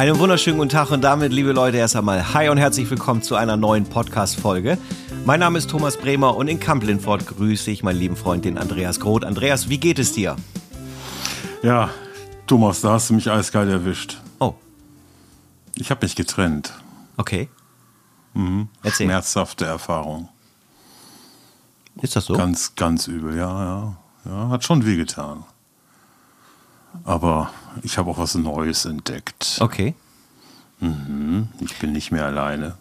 Einen wunderschönen guten Tag und damit, liebe Leute, erst einmal Hi und herzlich willkommen zu einer neuen Podcast-Folge. Mein Name ist Thomas Bremer und in Kamp-Lindfort grüße ich meinen lieben Freund, den Andreas Groth. Andreas, wie geht es dir? Ja, Thomas, da hast du mich eiskalt erwischt. Oh. Ich habe mich getrennt. Okay. Mhm. Erzähl. Schmerzhafte Erfahrung. Ist das so? Ganz, ganz übel, ja, ja. Ja, hat schon wehgetan. Aber ich habe auch was Neues entdeckt. Okay. Mhm. Ich bin nicht mehr alleine.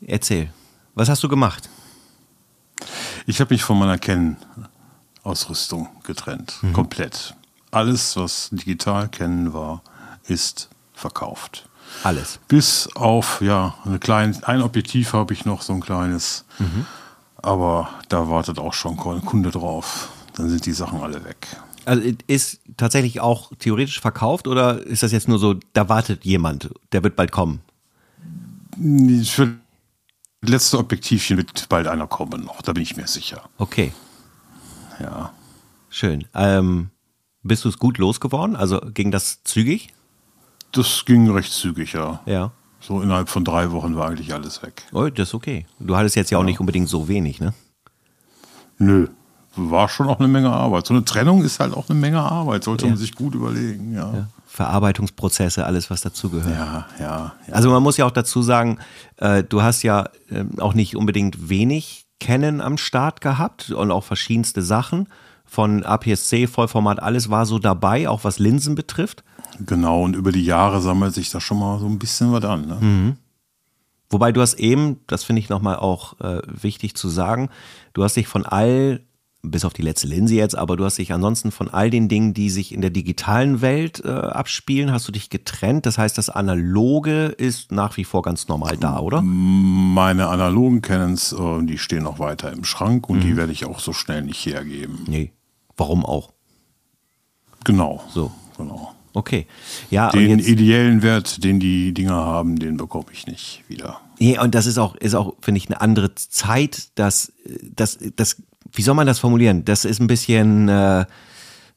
Erzähl. Was hast du gemacht? Ich habe mich von meiner Canon-Ausrüstung getrennt. Mhm. Komplett. Alles, was digital Canon war, ist verkauft. Alles. Bis auf, ja, eine kleine, ein Objektiv habe ich noch, so ein kleines. Mhm. Aber da wartet auch schon ein Kunde drauf. Dann sind die Sachen alle weg. Also ist tatsächlich auch theoretisch verkauft oder ist das jetzt nur so, da wartet jemand, der wird bald kommen? Für das letzte Objektivchen wird bald einer kommen noch, da bin ich mir sicher. Okay. Ja. Schön. Ähm, bist du es gut losgeworden? Also ging das zügig? Das ging recht zügig, ja. Ja. So innerhalb von drei Wochen war eigentlich alles weg. Oh, das ist okay. Du hattest jetzt ja auch ja. nicht unbedingt so wenig, ne? Nö, war schon auch eine Menge Arbeit. So eine Trennung ist halt auch eine Menge Arbeit, sollte ja. man sich gut überlegen, ja. ja. Verarbeitungsprozesse, alles, was dazugehört. Ja, ja, ja, Also man muss ja auch dazu sagen, äh, du hast ja äh, auch nicht unbedingt wenig Kennen am Start gehabt und auch verschiedenste Sachen. Von APS-C, Vollformat, alles war so dabei, auch was Linsen betrifft. Genau, und über die Jahre sammelt sich da schon mal so ein bisschen was an. Ne? Mhm. Wobei du hast eben, das finde ich nochmal auch äh, wichtig zu sagen, du hast dich von all bis auf die letzte Linse jetzt, aber du hast dich ansonsten von all den Dingen, die sich in der digitalen Welt äh, abspielen, hast du dich getrennt. Das heißt, das Analoge ist nach wie vor ganz normal da, oder? Meine analogen Canons, äh, die stehen noch weiter im Schrank und mhm. die werde ich auch so schnell nicht hergeben. Nee. Warum auch? Genau. So. Genau. Okay. Ja, den ideellen Wert, den die Dinger haben, den bekomme ich nicht wieder. Nee, und das ist auch, ist auch, finde ich, eine andere Zeit, dass, dass, das wie soll man das formulieren? Das ist ein bisschen, äh,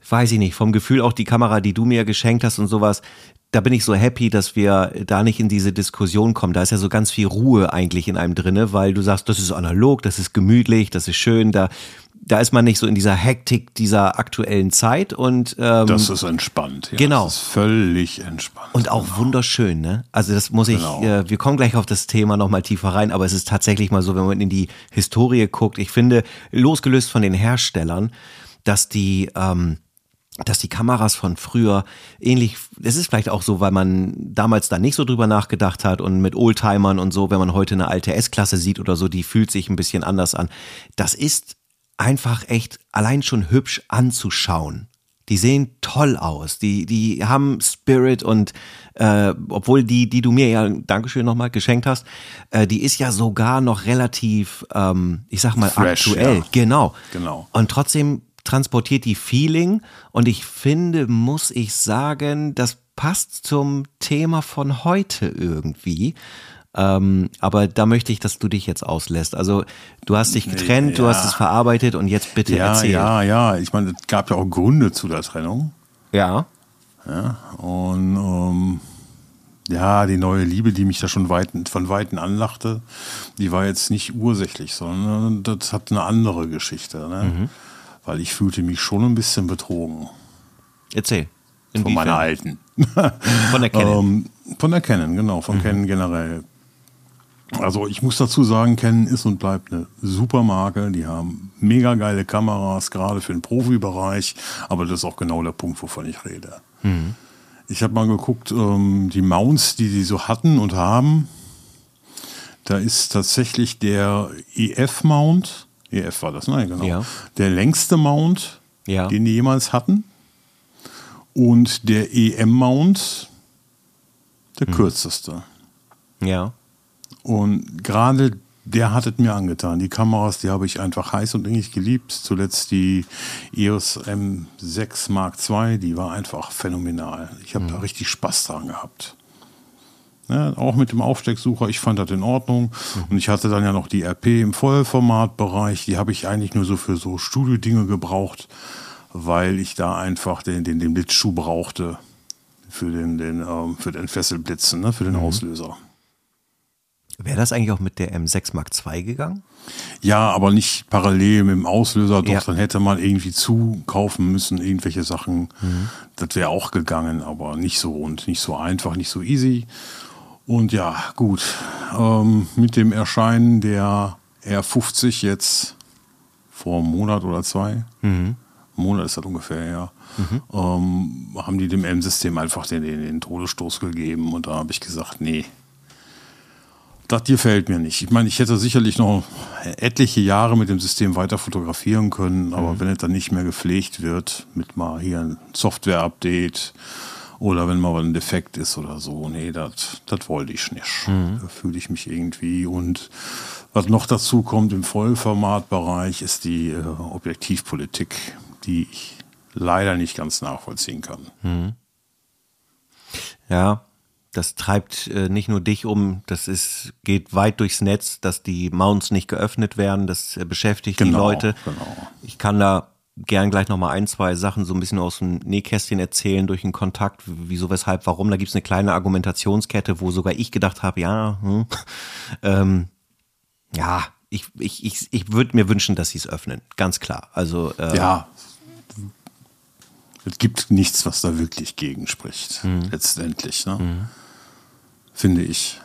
weiß ich nicht, vom Gefühl auch die Kamera, die du mir geschenkt hast und sowas. Da bin ich so happy, dass wir da nicht in diese Diskussion kommen. Da ist ja so ganz viel Ruhe eigentlich in einem drinne, weil du sagst, das ist analog, das ist gemütlich, das ist schön, da da ist man nicht so in dieser Hektik dieser aktuellen Zeit und ähm, das ist entspannt. Ja. Genau, das ist völlig entspannt und auch genau. wunderschön. Ne? Also das muss ich. Genau. Äh, wir kommen gleich auf das Thema noch mal tiefer rein, aber es ist tatsächlich mal so, wenn man in die Historie guckt. Ich finde, losgelöst von den Herstellern, dass die ähm, dass die Kameras von früher ähnlich, es ist vielleicht auch so, weil man damals da nicht so drüber nachgedacht hat und mit Oldtimern und so, wenn man heute eine alte S-Klasse sieht oder so, die fühlt sich ein bisschen anders an. Das ist einfach echt allein schon hübsch anzuschauen. Die sehen toll aus, die, die haben Spirit und äh, obwohl die, die du mir ja, Dankeschön nochmal, geschenkt hast, äh, die ist ja sogar noch relativ, ähm, ich sag mal, Fresh, aktuell. Ja. Genau. Genau. Und trotzdem transportiert die Feeling und ich finde, muss ich sagen, das passt zum Thema von heute irgendwie. Ähm, aber da möchte ich, dass du dich jetzt auslässt. Also du hast dich getrennt, ja. du hast es verarbeitet und jetzt bitte ja, erzähl. Ja, ja, ich meine, es gab ja auch Gründe zu der Trennung. Ja. Ja, und ähm, ja, die neue Liebe, die mich da schon weit, von Weitem anlachte, die war jetzt nicht ursächlich, sondern das hat eine andere Geschichte. Ne? Mhm. Weil ich fühlte mich schon ein bisschen betrogen. Erzähl. Inwiefern? Von meiner alten. Von der Canon. ähm, von der Canon, genau, von mhm. Canon generell. Also ich muss dazu sagen, Canon ist und bleibt eine super Marke. Die haben mega geile Kameras, gerade für den Profibereich. Aber das ist auch genau der Punkt, wovon ich rede. Mhm. Ich habe mal geguckt, ähm, die Mounts, die die so hatten und haben. Da ist tatsächlich der EF-Mount, EF war das, ne? Genau. Ja. Der längste Mount, ja. den die jemals hatten. Und der EM-Mount, der mhm. kürzeste. Ja. Und gerade der hat es mir angetan. Die Kameras, die habe ich einfach heiß und innig geliebt. Zuletzt die EOS M6 Mark II, die war einfach phänomenal. Ich habe mhm. da richtig Spaß dran gehabt. Ja, auch mit dem Aufstecksucher, ich fand das in Ordnung. Mhm. Und ich hatte dann ja noch die RP im Vollformatbereich. Die habe ich eigentlich nur so für so Studio-Dinge gebraucht, weil ich da einfach den, den, den Blitzschuh brauchte für den, den, ähm, für den Fesselblitzen, ne, für den mhm. Auslöser. Wäre das eigentlich auch mit der M6 Mark II gegangen? Ja, aber nicht parallel mit dem Auslöser. Doch, ja. dann hätte man irgendwie zukaufen müssen, irgendwelche Sachen. Mhm. Das wäre auch gegangen, aber nicht so rund, nicht so einfach, nicht so easy. Und ja, gut. Ähm, mit dem Erscheinen der R50 jetzt vor einem Monat oder zwei, mhm. Monat ist das ungefähr, ja, mhm. ähm, haben die dem M-System einfach den, den, den Todesstoß gegeben. Und da habe ich gesagt, nee, das gefällt mir nicht. Ich meine, ich hätte sicherlich noch etliche Jahre mit dem System weiter fotografieren können, aber mhm. wenn es dann nicht mehr gepflegt wird, mit mal hier ein Software-Update oder wenn mal ein Defekt ist oder so, nee, das wollte ich nicht. Mhm. Da fühle ich mich irgendwie. Und was noch dazu kommt im Vollformatbereich, ist die äh, Objektivpolitik, die ich leider nicht ganz nachvollziehen kann. Mhm. Ja, das treibt äh, nicht nur dich um, das ist, geht weit durchs Netz, dass die Mounts nicht geöffnet werden, das äh, beschäftigt genau, die Leute. Genau. Ich kann da gern gleich nochmal ein, zwei Sachen so ein bisschen aus dem Nähkästchen erzählen durch einen Kontakt, wieso, weshalb, warum. Da gibt's eine kleine Argumentationskette, wo sogar ich gedacht habe, ja, hm, ähm, ja, ich, ich, ich, ich würde mir wünschen, dass sie es öffnen, ganz klar. Also äh, ja, es gibt nichts, was da wirklich gegen spricht, mhm. letztendlich. Ne? Mhm finde ich.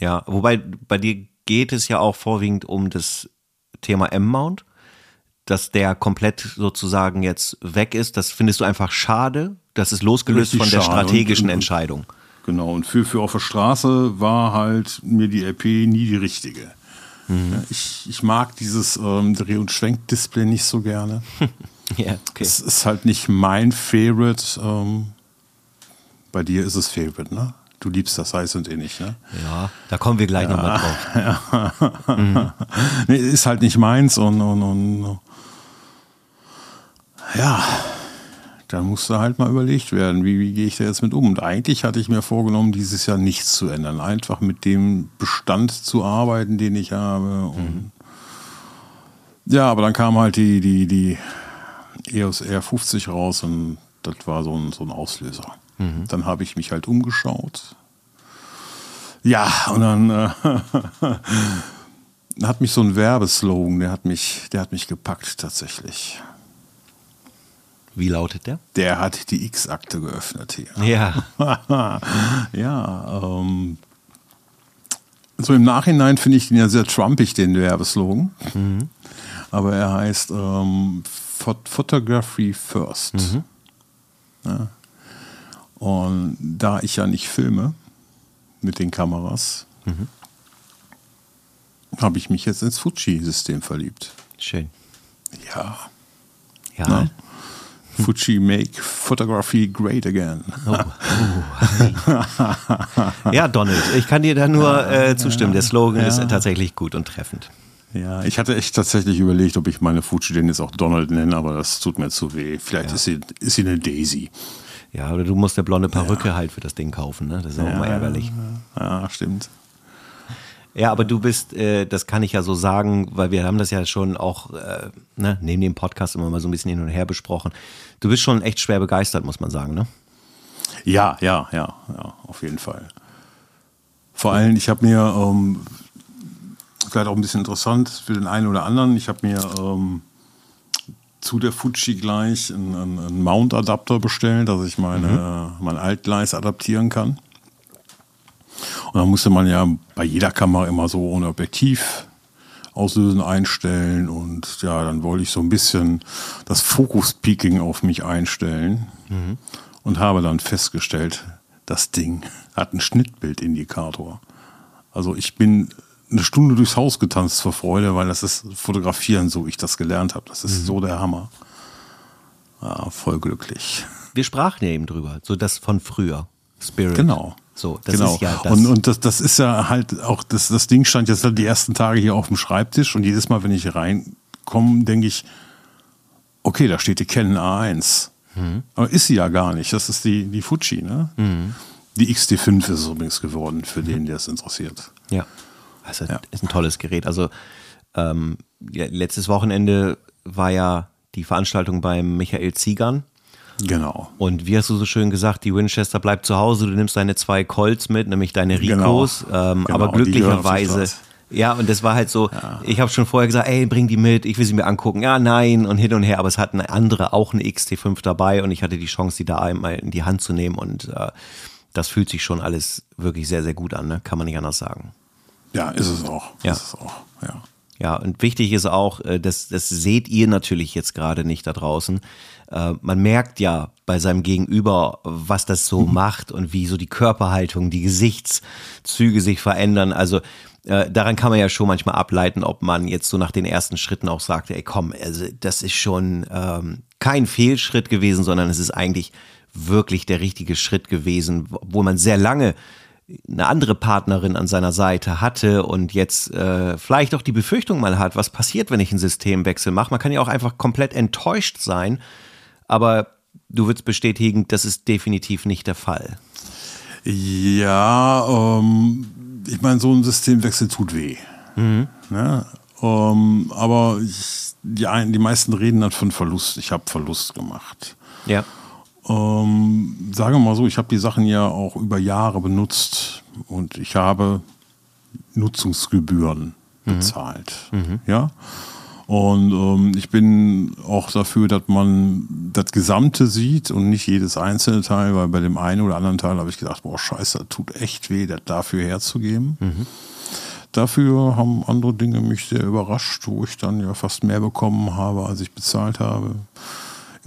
Ja, wobei bei dir geht es ja auch vorwiegend um das Thema M-Mount, dass der komplett sozusagen jetzt weg ist. Das findest du einfach schade. Das ist losgelöst Richtig von der strategischen und, und, Entscheidung. Genau, und für, für auf der Straße war halt mir die RP nie die richtige. Mhm. Ich, ich mag dieses ähm, Dreh- und Schwenk-Display nicht so gerne. ja, okay. Es ist halt nicht mein Favorite. Ähm, bei dir ist es Favorite, ne? Du liebst das heiß und innig, ne? Ja, da kommen wir gleich ja, nochmal drauf. Ja. Mhm. nee, ist halt nicht meins und, und, und ja, da musste halt mal überlegt werden, wie, wie gehe ich da jetzt mit um. Und eigentlich hatte ich mir vorgenommen, dieses Jahr nichts zu ändern. Einfach mit dem Bestand zu arbeiten, den ich habe. Und mhm. Ja, aber dann kam halt die, die, die EOS R50 raus und das war so ein, so ein Auslöser. Mhm. Dann habe ich mich halt umgeschaut. Ja, und dann äh, hat mich so ein Werbeslogan, der hat mich, der hat mich gepackt tatsächlich. Wie lautet der? Der hat die X-Akte geöffnet hier. Ja. ja, ähm, so im Nachhinein finde ich den ja sehr trumpig, den Werbeslogan. Mhm. Aber er heißt ähm, Photography First. Mhm. Ja. Und da ich ja nicht filme mit den Kameras, mhm. habe ich mich jetzt ins Fuji-System verliebt. Schön. Ja. Ja. Na? Fuji Make Photography Great Again. Oh, oh. ja, Donald, ich kann dir da nur äh, zustimmen. Der Slogan ja. ist tatsächlich gut und treffend. Ja, ich hatte echt tatsächlich überlegt, ob ich meine Fuji denn jetzt auch Donald nenne, aber das tut mir zu weh. Vielleicht ja. ist, sie, ist sie eine Daisy. Ja, oder du musst eine blonde Perücke ja. halt für das Ding kaufen, ne? Das ist auch ja, immer ärgerlich. Ja, stimmt. Ja, aber du bist, äh, das kann ich ja so sagen, weil wir haben das ja schon auch äh, ne, neben dem Podcast immer mal so ein bisschen hin und her besprochen. Du bist schon echt schwer begeistert, muss man sagen, ne? Ja, ja, ja, ja, auf jeden Fall. Vor allem, ich habe mir, ähm, vielleicht auch ein bisschen interessant für den einen oder anderen, ich habe mir ähm, zu der Fuji gleich einen, einen Mount-Adapter bestellt, dass ich meine, mhm. mein Altgleis adaptieren kann. Und dann musste man ja bei jeder Kamera immer so ohne Objektiv auslösen einstellen und ja, dann wollte ich so ein bisschen das Fokus-Peaking auf mich einstellen mhm. und habe dann festgestellt, das Ding hat einen Schnittbildindikator. Also ich bin eine Stunde durchs Haus getanzt vor Freude, weil das ist Fotografieren, so wie ich das gelernt habe. Das ist mhm. so der Hammer. Ja, voll glücklich. Wir sprachen ja eben drüber, so das von früher. Spirit. Genau. So, das genau. ist ja das. Und, und das, das ist ja halt auch, das, das Ding stand jetzt die ersten Tage hier auf dem Schreibtisch und jedes Mal, wenn ich reinkomme, denke ich, okay, da steht die Canon A1. Mhm. Aber ist sie ja gar nicht. Das ist die, die Fuji, ne? Mhm. Die XT5 ist es übrigens geworden, für mhm. den, der es interessiert. Ja. Also ja. ist ein tolles Gerät. Also ähm, ja, letztes Wochenende war ja die Veranstaltung beim Michael Ziegern Genau. Und wie hast du so schön gesagt, die Winchester bleibt zu Hause, du nimmst deine zwei Colts mit, nämlich deine Genau. Ricos. Ähm, Genau, aber glücklicherweise. Ja, und das war halt so, ich habe schon vorher gesagt, ey, bring die mit, ich will sie mir angucken. Ja, nein und hin und her, aber es hatten andere auch eine XT5 dabei und ich hatte die Chance, die da einmal in die Hand zu nehmen und äh, das fühlt sich schon alles wirklich sehr, sehr gut an, ne? kann man nicht anders sagen. Ja, ist es auch. Ja. Ist es auch. Ja. Ja, und wichtig ist auch, äh, das, das seht ihr natürlich jetzt gerade nicht da draußen. Äh, Man merkt ja bei seinem Gegenüber, was das so macht und wie so die Körperhaltung, die Gesichtszüge sich verändern. Also äh, daran kann man ja schon manchmal ableiten, ob man jetzt so nach den ersten Schritten auch sagt, ey komm, also das ist schon ähm, kein Fehlschritt gewesen, sondern es ist eigentlich wirklich der richtige Schritt gewesen, wo man sehr lange eine andere Partnerin an seiner Seite hatte und jetzt äh, vielleicht auch die Befürchtung mal hat, was passiert, wenn ich einen Systemwechsel mache. Man kann ja auch einfach komplett enttäuscht sein, aber du würdest bestätigen, das ist definitiv nicht der Fall. Ja, ähm, ich meine, so ein Systemwechsel tut weh. Ne? Ähm, aber ich, die, die meisten reden dann von Verlust. Ich habe Verlust gemacht. Ja. Ähm, sagen wir mal so, ich habe die Sachen ja auch über Jahre benutzt und ich habe Nutzungsgebühren bezahlt. Ja. Und ähm, ich bin auch dafür, dass man das Gesamte sieht und nicht jedes einzelne Teil, weil bei dem einen oder anderen Teil habe ich gedacht, boah, scheiße, das tut echt weh, das dafür herzugeben. Dafür haben andere Dinge mich sehr überrascht, wo ich dann ja fast mehr bekommen habe, als ich bezahlt habe.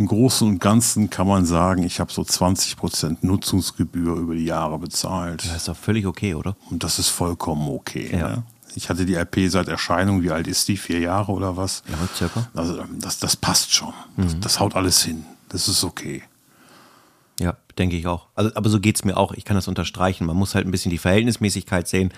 Im Großen und Ganzen kann man sagen, ich habe so 20% Nutzungsgebühr über die Jahre bezahlt. Das ist doch völlig okay, oder? Und das ist vollkommen okay. Ja. Ne? Ich hatte die RP seit Erscheinung, wie alt ist die? Vier Jahre oder was? Ja, circa. Also, das, das passt schon. Mhm. Das, das haut alles hin. Das ist okay. Ja, denke ich auch. Also, aber so geht's mir auch. Ich kann das unterstreichen. Man muss halt ein bisschen die Verhältnismäßigkeit sehen.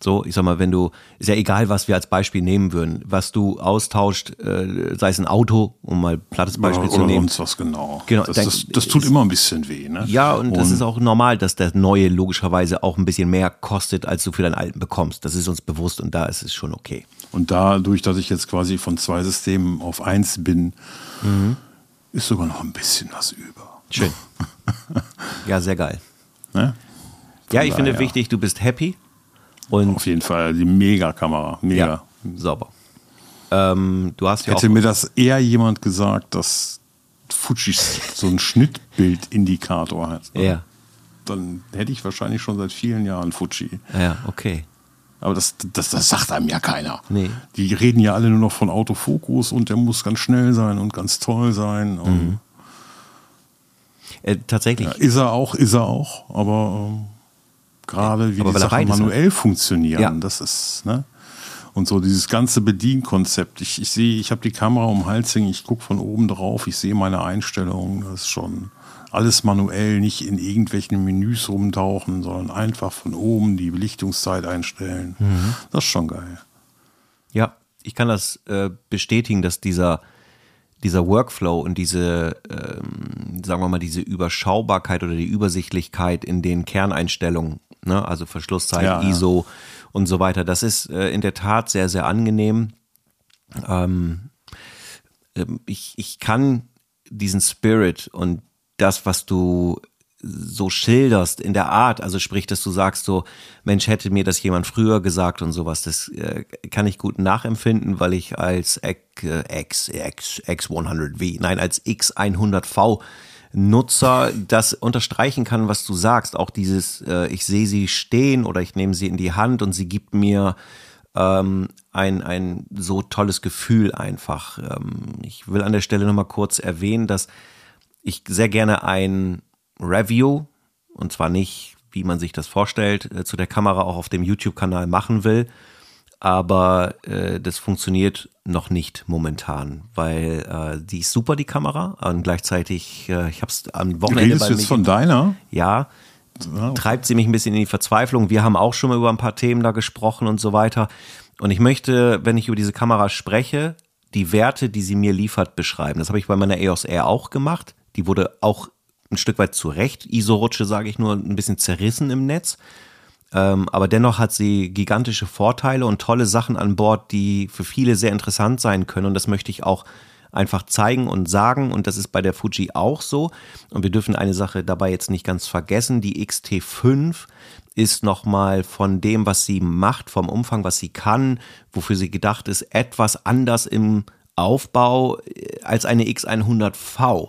So, ich sag mal, wenn du, ist ja egal, was wir als Beispiel nehmen würden, was du austauscht, äh, sei es ein Auto, um mal ein plattes Beispiel oder zu nehmen. sonst was genau. Genau, Das, das, das tut immer ein bisschen weh. Ne? Ja, und, das ist auch normal, dass der neue logischerweise auch ein bisschen mehr kostet, als du für deinen alten bekommst. Das ist uns bewusst und da ist es schon okay. Und dadurch, dass ich jetzt quasi von zwei Systemen auf eins bin, Mhm. ist sogar noch ein bisschen was über. Schön. ja, sehr geil. Ne? Ja, ich finde daher. wichtig, du bist happy und Auf jeden Fall die Mega-Kamera. Mega. ja, sauber. Ähm, du hast ja Hätte mir das eher jemand gesagt, dass Fuji so ein Schnittbildindikator hat, ne? ja, dann hätte ich wahrscheinlich schon seit vielen Jahren Fuji. ja, okay. Aber das, das, das sagt einem ja keiner. Nee. Die reden ja alle nur noch von Autofokus und der muss ganz schnell sein und ganz toll sein. Mhm. Äh, tatsächlich. ja, ist er auch, ist er auch. Aber ähm, gerade wie aber die Sachen beides hat. manuell funktionieren, Ja. das ist, ne? Und so dieses ganze Bedienkonzept. Ich, ich sehe, ich habe die Kamera um Hals hängen, ich gucke von oben drauf, ich sehe meine Einstellungen. Das ist schon alles manuell, nicht in irgendwelchen Menüs rumtauchen, sondern einfach von oben die Belichtungszeit einstellen. Mhm. Das ist schon geil. Ja, ich kann das äh, bestätigen, dass dieser, dieser Workflow und diese, ähm, sagen wir mal, diese Überschaubarkeit oder die Übersichtlichkeit in den Kerneinstellungen, ne, also Verschlusszeit, Ja, ja. ISO und so weiter, das ist äh, in der Tat sehr, sehr angenehm. Ähm, ähm, ich, ich kann diesen Spirit und das, was du so schilderst in der Art, also sprich, dass du sagst so, Mensch, hätte mir das jemand früher gesagt und sowas, das äh, kann ich gut nachempfinden, weil ich als X, äh, X, X, X100V, nein, als X100V Nutzer das unterstreichen kann, was du sagst. Auch dieses, äh, ich sehe sie stehen oder ich nehme sie in die Hand und sie gibt mir ähm, ein, ein so tolles Gefühl einfach. Ähm, ich will an der Stelle nochmal kurz erwähnen, dass ich sehr gerne ein Review, und zwar nicht, wie man sich das vorstellt, äh, zu der Kamera auch auf dem YouTube-Kanal machen will. Aber äh, das funktioniert noch nicht momentan, weil äh, die ist super, die Kamera. Und gleichzeitig, äh, ich habe es am Wochenende Redest bei du jetzt von deiner? ja, Ja. treibt sie mich ein bisschen in die Verzweiflung. Wir haben auch schon mal über ein paar Themen da gesprochen und so weiter. Und ich möchte, wenn ich über diese Kamera spreche, die Werte, die sie mir liefert, beschreiben. Das habe ich bei meiner EOS R auch gemacht. Die wurde auch ein Stück weit zurecht, ISO-Rutsche, sage ich nur, ein bisschen zerrissen im Netz. Ähm, aber dennoch hat sie gigantische Vorteile und tolle Sachen an Bord, die für viele sehr interessant sein können. Und das möchte ich auch einfach zeigen und sagen. Und das ist bei der Fuji auch so. Und wir dürfen eine Sache dabei jetzt nicht ganz vergessen. Die XT5 ist nochmal von dem, was sie macht, vom Umfang, was sie kann, wofür sie gedacht ist, etwas anders im Aufbau äh, als eine X100V.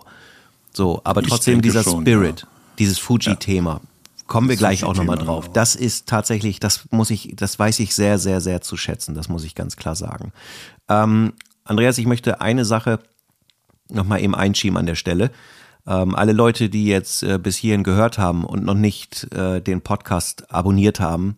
So, aber trotzdem dieser schon, Spirit, ja. dieses Fuji-Thema. Ja. Kommen wir gleich auch nochmal drauf. Genau. Das ist tatsächlich, das muss ich, das weiß ich sehr, sehr, sehr zu schätzen. Das muss ich ganz klar sagen. Ähm, Andreas, ich möchte eine Sache nochmal eben einschieben an der Stelle. Ähm, alle Leute, die jetzt äh, bis hierhin gehört haben und noch nicht äh, den Podcast abonniert haben,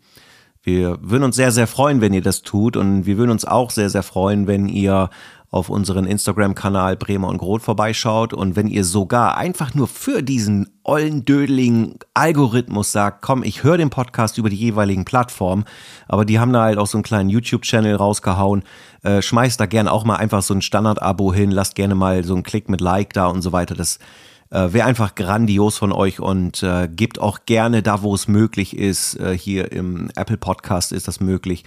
wir würden uns sehr, sehr freuen, wenn ihr das tut und wir würden uns auch sehr, sehr freuen, wenn ihr auf unseren Instagram-Kanal Bremer und Groth vorbeischaut. Und wenn ihr sogar einfach nur für diesen ollen dödeligen Algorithmus sagt, komm, ich höre den Podcast über die jeweiligen Plattformen, aber die haben da halt auch so einen kleinen YouTube-Channel rausgehauen, äh, schmeißt da gerne auch mal einfach so ein Standard-Abo hin, lasst gerne mal so einen Klick mit Like da und so weiter, das äh, Wäre einfach grandios von euch und äh, gebt auch gerne da, wo es möglich ist, äh, hier im Apple Podcast ist das möglich,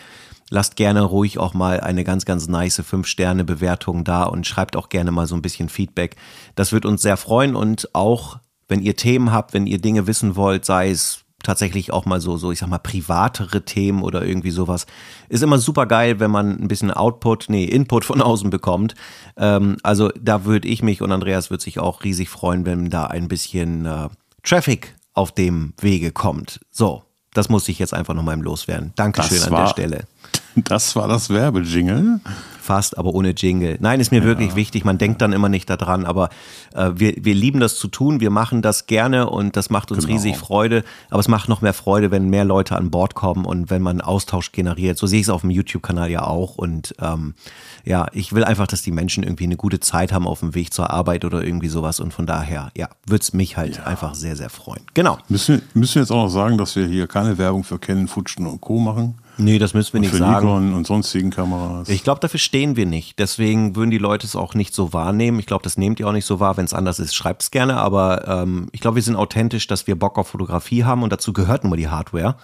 lasst gerne ruhig auch mal eine ganz, ganz nice 5-Sterne-Bewertung da und schreibt auch gerne mal so ein bisschen Feedback. Das wird uns sehr freuen und auch, wenn ihr Themen habt, wenn ihr Dinge wissen wollt, sei es tatsächlich auch mal so, so, ich sag mal, privatere Themen oder irgendwie sowas. Ist immer super geil, wenn man ein bisschen Output, nee, Input von außen bekommt. Ähm, also da würde ich mich und Andreas würde sich auch riesig freuen, wenn da ein bisschen äh, Traffic auf dem Wege kommt. So, das muss ich jetzt einfach nochmal im Loswerden. Dankeschön das an der Stelle. Das war das Werbejingle. Fast, aber ohne Jingle. Nein, ist mir ja. wirklich wichtig. Man denkt dann immer nicht daran, aber äh, wir, wir lieben das zu tun. Wir machen das gerne und das macht uns genau. riesig Freude. Aber es macht noch mehr Freude, wenn mehr Leute an Bord kommen und wenn man Austausch generiert. So sehe ich es auf dem YouTube-Kanal ja auch. Und ähm, ja, ich will einfach, dass die Menschen irgendwie eine gute Zeit haben auf dem Weg zur Arbeit oder irgendwie sowas. Und von daher, ja, würde es mich halt ja. einfach sehr, sehr freuen. Genau. Müssen, müssen wir jetzt auch noch sagen, dass wir hier keine Werbung für Canon, Futschen und Co. machen? Nee, das müssen wir nicht für sagen. Nikon und sonstigen Kameras. Ich glaube, dafür stehen wir nicht. Deswegen würden die Leute es auch nicht so wahrnehmen. Ich glaube, das nehmt ihr auch nicht so wahr. Wenn es anders ist, schreibt es gerne. Aber ähm, ich glaube, wir sind authentisch, dass wir Bock auf Fotografie haben und dazu gehört nun mal die Hardware.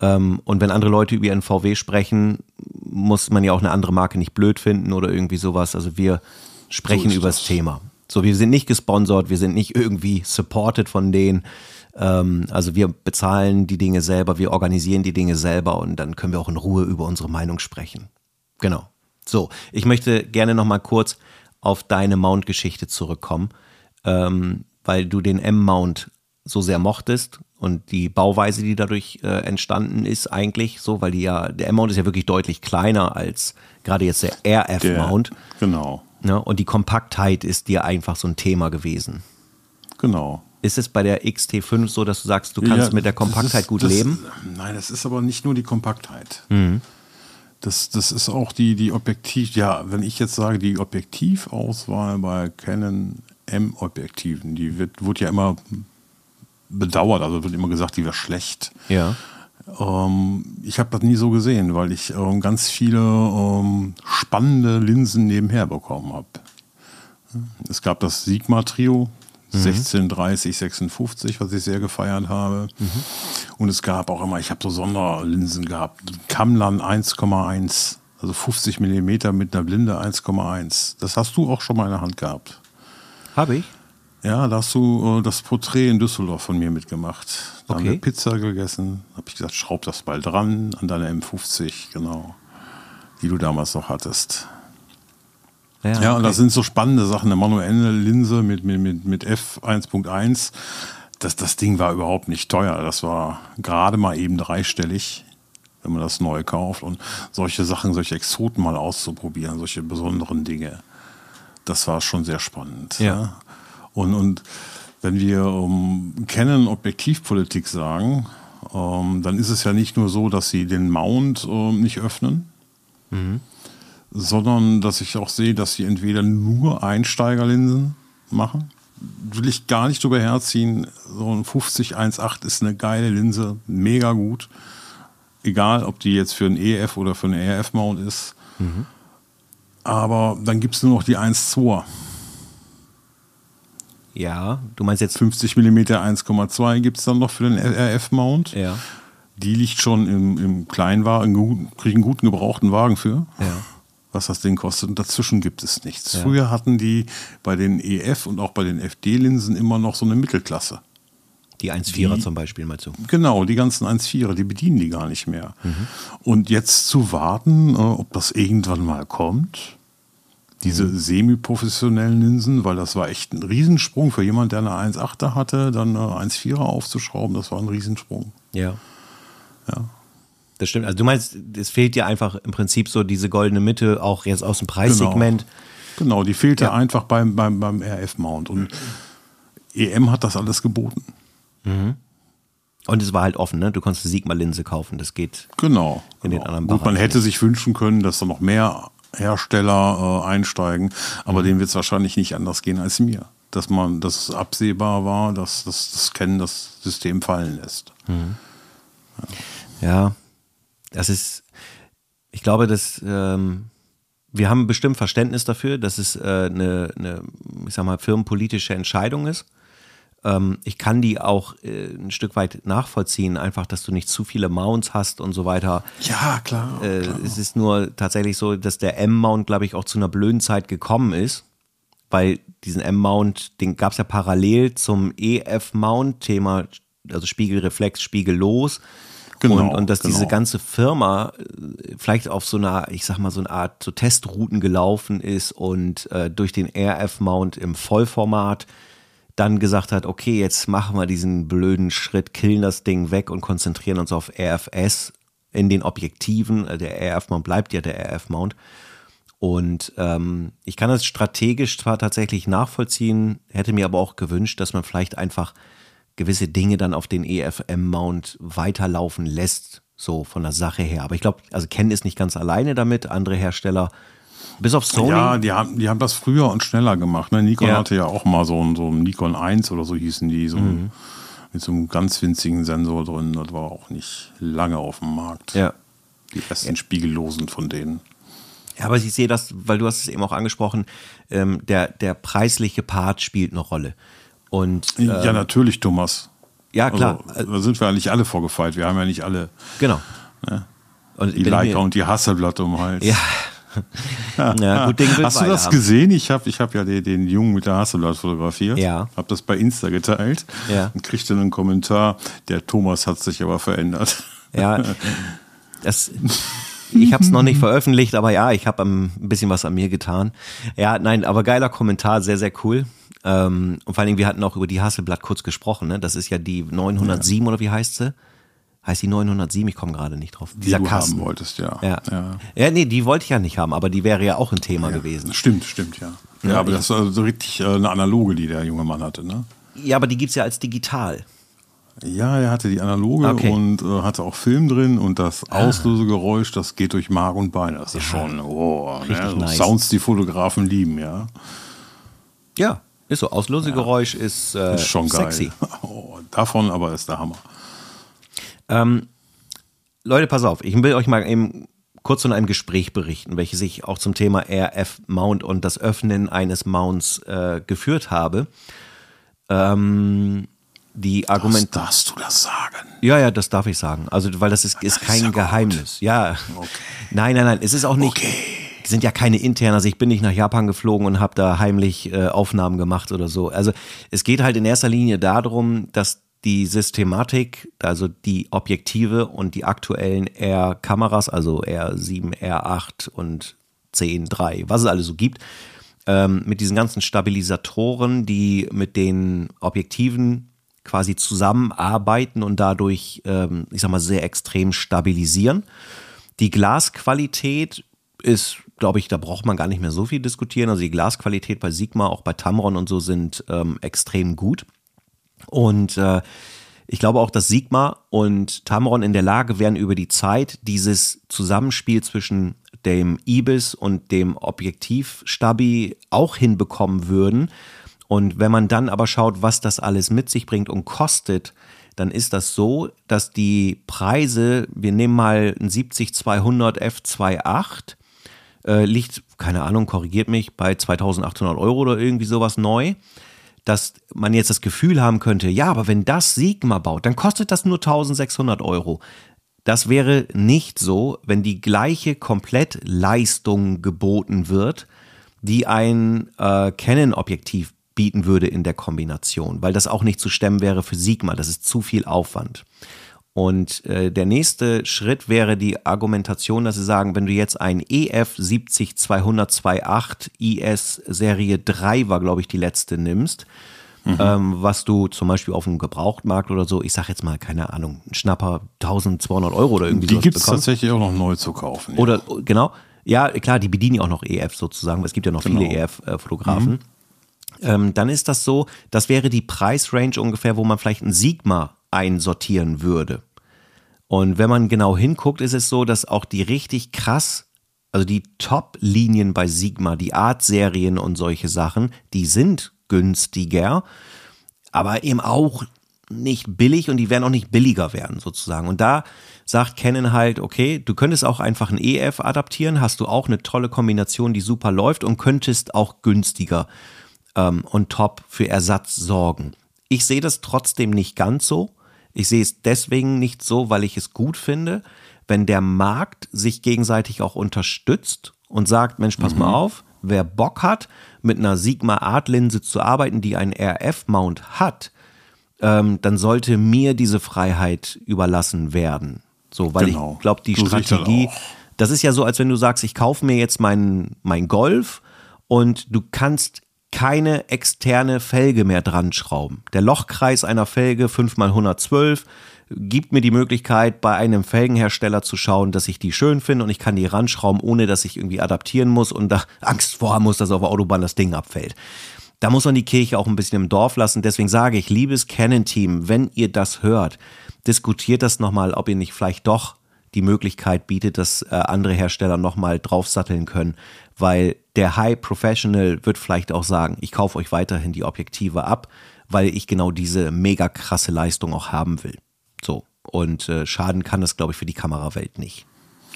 Ähm, und wenn andere Leute über ihren VW sprechen, muss man ja auch eine andere Marke nicht blöd finden oder irgendwie sowas. Also wir sprechen so über das Thema. So, wir sind nicht gesponsert, wir sind nicht irgendwie supported von denen. Ähm, also wir bezahlen die Dinge selber, wir organisieren die Dinge selber und dann können wir auch in Ruhe über unsere Meinung sprechen. Genau. So, ich möchte gerne noch mal kurz auf deine Mount-Geschichte zurückkommen, ähm, weil du den M-Mount so sehr mochtest und die Bauweise, die dadurch äh, entstanden ist, eigentlich so, weil die ja, der M-Mount ist ja wirklich deutlich kleiner als gerade jetzt der RF-Mount. Genau. Ja, ne? und die Kompaktheit ist dir einfach so ein Thema gewesen. Genau. Ist es bei der XT5 so, dass du sagst, du kannst ja, mit der Kompaktheit ist, gut das, leben? Nein, das ist aber nicht nur die Kompaktheit. Mhm. Das, das ist auch die, die Objektiv, ja, wenn ich jetzt sage, die Objektivauswahl bei Canon M-Objektiven, die wird, wird ja immer bedauert, also wird immer gesagt, die wäre schlecht. Ja. Ähm, ich habe das nie so gesehen, weil ich ähm, ganz viele ähm, spannende Linsen nebenher bekommen habe. Es gab das Sigma-Trio, 16, 30, 56, was ich sehr gefeiert habe. Mhm. Und es gab auch immer, ich habe so Sonderlinsen gehabt. Kamlan 1,1, also 50 Millimeter mit einer Blinde 1,1. Das hast du auch schon mal in der Hand gehabt. Habe ich? Ja, da hast du äh, das Porträt in Düsseldorf von mir mitgemacht. Da okay. haben wir Pizza gegessen. Da habe ich gesagt, schraub das bald dran an deine M50, genau. Die du damals noch hattest. Ja, ja und das sind so spannende Sachen. Eine manuelle Linse mit, mit, mit, mit F1.1. Das, das Ding war überhaupt nicht teuer. Das war gerade mal eben dreistellig, wenn man das neu kauft. Und solche Sachen, solche Exoten mal auszuprobieren, solche besonderen Dinge, das war schon sehr spannend. Ja. ja. Und, und wenn wir um, Canon Objektivpolitik sagen, ähm, dann ist es ja nicht nur so, dass sie den Mount um, nicht öffnen, mhm sondern dass ich auch sehe, dass sie entweder nur Einsteigerlinsen machen. Will ich gar nicht drüber herziehen. So ein 50 1.8 ist eine geile Linse, mega gut. Egal, ob die jetzt für einen EF oder für einen RF-Mount ist. Mhm. Aber dann gibt es nur noch die 1.2. Ja, du meinst jetzt 50 mm 1,2 gibt es dann noch für den RF-Mount. Ja. Die liegt schon im, im Kleinwagen, kriege einen guten gebrauchten Wagen für. Ja was das Ding kostet. Und dazwischen gibt es nichts. Ja. Früher hatten die bei den EF und auch bei den FD-Linsen immer noch so eine Mittelklasse. Die 1,4er zum Beispiel, mal zu. Genau, die ganzen 1,4er, die bedienen die gar nicht mehr. Mhm. Und jetzt zu warten, äh, ob das irgendwann mal kommt, diese mhm. semi-professionellen Linsen, weil das war echt ein Riesensprung für jemand, der eine 1,8er hatte, dann eine 1,4er aufzuschrauben, das war ein Riesensprung. Ja. Ja. Das stimmt. Also du meinst, es fehlt dir einfach im Prinzip so diese goldene Mitte, auch jetzt aus dem Preissegment. Genau, genau die fehlte ja. einfach beim, beim, beim RF-Mount. Und EM hat das alles geboten. Mhm. Und es war halt offen, ne? Du konntest eine Sigma-Linse kaufen, das geht genau, in genau. den anderen Gut, man hätte sich wünschen können, dass da noch mehr Hersteller äh, einsteigen, aber mhm. denen wird es wahrscheinlich nicht anders gehen als mir. Dass man, dass es absehbar war, dass das, das Kennen das System fallen lässt. Mhm. Ja. ja. Das ist, ich glaube, dass ähm, wir haben bestimmt Verständnis dafür, dass es äh, eine, eine, ich sag mal, firmenpolitische Entscheidung ist. Ähm, ich kann die auch äh, ein Stück weit nachvollziehen, einfach, dass du nicht zu viele Mounts hast und so weiter. Ja, klar. Äh, klar. Es ist nur tatsächlich so, dass der M-Mount, glaube ich, auch zu einer blöden Zeit gekommen ist, weil diesen M-Mount, den gab es ja parallel zum EF-Mount-Thema, also Spiegelreflex, Spiegellos. Genau, und, und dass genau. diese ganze Firma äh, vielleicht auf so einer, ich sag mal, so eine Art so Testrouten gelaufen ist und äh, durch den RF-Mount im Vollformat dann gesagt hat, okay, jetzt machen wir diesen blöden Schritt, killen das Ding weg und konzentrieren uns auf RFS in den Objektiven. Äh, der RF-Mount bleibt ja der RF-Mount. Und ähm, ich kann das strategisch zwar tatsächlich nachvollziehen, hätte mir aber auch gewünscht, dass man vielleicht einfach gewisse Dinge dann auf den EFM-Mount weiterlaufen lässt, so von der Sache her. Aber ich glaube, also Ken ist nicht ganz alleine damit. Andere Hersteller bis auf Sony? Ja, die haben, die haben das früher und schneller gemacht. Ne? Nikon ja. hatte ja auch mal so ein, so ein Nikon 1 oder so hießen die, so mhm. mit so einem ganz winzigen Sensor drin. Das war auch nicht lange auf dem Markt. Ja. Die ersten ja. Spiegellosen von denen. Ja, aber ich sehe das, weil du hast es eben auch angesprochen, ähm, der, der preisliche Part spielt eine Rolle. Und, ähm, ja, natürlich, Thomas. Ja, klar. Also, da sind wir eigentlich alle vorgefeilt. Wir haben ja nicht alle. Genau. Ne? die Leica und die Hasselblatt um den Hals. Ja, ja, gut Ding Hast du das haben. gesehen? Ich habe ich hab ja den, den, Jungen mit der Hasselblatt fotografiert. Ja. Habe das bei Insta geteilt. Ja. Und kriegte einen Kommentar, der Thomas hat sich aber verändert. Ja, das, ich habe es noch nicht veröffentlicht, aber ja, ich habe ein bisschen was an mir getan. Ja, nein, aber geiler Kommentar, sehr, sehr cool. Ähm, und vor allen Dingen, wir hatten auch über die Hasselblatt kurz gesprochen. Ne? Das ist ja die 907 ja. oder wie heißt sie? heißt die 907, ich komme gerade nicht drauf. Dieser die du Kasten. haben wolltest, ja. ja. Ja. ja, nee, die wollte ich ja nicht haben, aber die wäre ja auch ein Thema ja, gewesen. Stimmt, stimmt, ja. Ja, ja aber das war so richtig äh, eine analoge, die der junge Mann hatte, ne? Ja, aber die gibt es ja als digital. Ja, er hatte die analoge okay. und äh, hatte auch Film drin und das ah. Auslösegeräusch, das geht durch Mark und Beine. Das ist schon oh, ne? so nice. Sounds, die Fotografen lieben, ja. Ja, ist so. Auslösegeräusch ist, äh, ist schon sexy. geil. Oh, davon aber ist der Hammer. Ähm, Leute, pass auf, ich will euch mal eben kurz von einem Gespräch berichten, welches ich auch zum Thema RF-Mount und das Öffnen eines Mounts äh, geführt habe. Ähm, die Argument. darfst du das sagen? Ja, ja, das darf ich sagen. Also, weil das ist, ist kein ist ja Geheimnis. Gut. Ja. Okay. Nein, nein, nein. Es ist auch nicht. Okay. Sind ja keine internen. Also ich bin nicht nach Japan geflogen und habe da heimlich äh, Aufnahmen gemacht oder so. Also es geht halt in erster Linie darum, dass die Systematik, also die Objektive und die aktuellen R-Kameras, also R7, R8 und 10, 3, was es alles so gibt, ähm, mit diesen ganzen Stabilisatoren, die mit den Objektiven quasi zusammenarbeiten und dadurch, ähm, ich sag mal, sehr extrem stabilisieren. Die Glasqualität ist, glaube ich, da braucht man gar nicht mehr so viel diskutieren. Also die Glasqualität bei Sigma, auch bei Tamron und so sind ähm, extrem gut. Und äh, ich glaube auch, dass Sigma und Tamron in der Lage wären, über die Zeit dieses Zusammenspiel zwischen dem Ibis und dem Objektivstabi auch hinbekommen würden. Und wenn man dann aber schaut, was das alles mit sich bringt und kostet, dann ist das so, dass die Preise, wir nehmen mal ein 70-200 F28, äh, liegt, keine Ahnung, korrigiert mich, bei 2800 Euro oder irgendwie sowas neu dass man jetzt das Gefühl haben könnte, ja, aber wenn das Sigma baut, dann kostet das nur 1600 Euro. das wäre nicht so, wenn die gleiche Komplettleistung geboten wird, die ein äh, Canon-Objektiv bieten würde in der Kombination, weil das auch nicht zu stemmen wäre für Sigma. Das ist zu viel Aufwand. Und äh, der nächste Schritt wäre die Argumentation, dass sie sagen, wenn du jetzt ein EF 70228 IS Serie 3 war, glaube ich, die letzte nimmst, mhm. ähm, was du zum Beispiel auf dem Gebrauchtmarkt oder so, ich sag jetzt mal, keine Ahnung, ein Schnapper 1200 Euro oder irgendwie Die gibt es tatsächlich auch noch neu zu kaufen. Ja. Oder, genau. Ja, klar, die bedienen ja auch noch EF sozusagen, es gibt ja noch genau. viele EF-Fotografen. Mhm. Ähm, dann ist das so, das wäre die Preisrange ungefähr, wo man vielleicht ein Sigma einsortieren würde. Und wenn man genau hinguckt, ist es so, dass auch die richtig krass, also die Top-Linien bei Sigma, die Art-Serien und solche Sachen, die sind günstiger, aber eben auch nicht billig und die werden auch nicht billiger werden sozusagen. Und da sagt Canon halt, okay, du könntest auch einfach ein EF adaptieren, hast du auch eine tolle Kombination, die super läuft und könntest auch günstiger ähm, on top für Ersatz sorgen. Ich sehe das trotzdem nicht ganz so. Ich sehe es deswegen nicht so, weil ich es gut finde, wenn der Markt sich gegenseitig auch unterstützt und sagt, Mensch, pass mhm. mal auf, wer Bock hat, mit einer Sigma Art Linse zu arbeiten, die einen RF-Mount hat, ähm, dann sollte mir diese Freiheit überlassen werden. So, weil genau. ich glaube, die so Strategie, das ist ja so, als wenn du sagst, ich kaufe mir jetzt meinen mein Golf und du kannst keine externe Felge mehr dran schrauben. Der Lochkreis einer Felge 5x112 gibt mir die Möglichkeit, bei einem Felgenhersteller zu schauen, dass ich die schön finde und ich kann die ranschrauben, ohne dass ich irgendwie adaptieren muss und da Angst vorhaben muss, dass auf der Autobahn das Ding abfällt. Da muss man die Kirche auch ein bisschen im Dorf lassen. Deswegen sage ich, liebes Canon-Team, wenn ihr das hört, diskutiert das nochmal, ob ihr nicht vielleicht doch die Möglichkeit bietet, dass äh, andere Hersteller nochmal draufsatteln können, weil der High Professional wird vielleicht auch sagen, ich kaufe euch weiterhin die Objektive ab, weil ich genau diese mega krasse Leistung auch haben will. So. Und äh, schaden kann das, glaube ich, für die Kamerawelt nicht.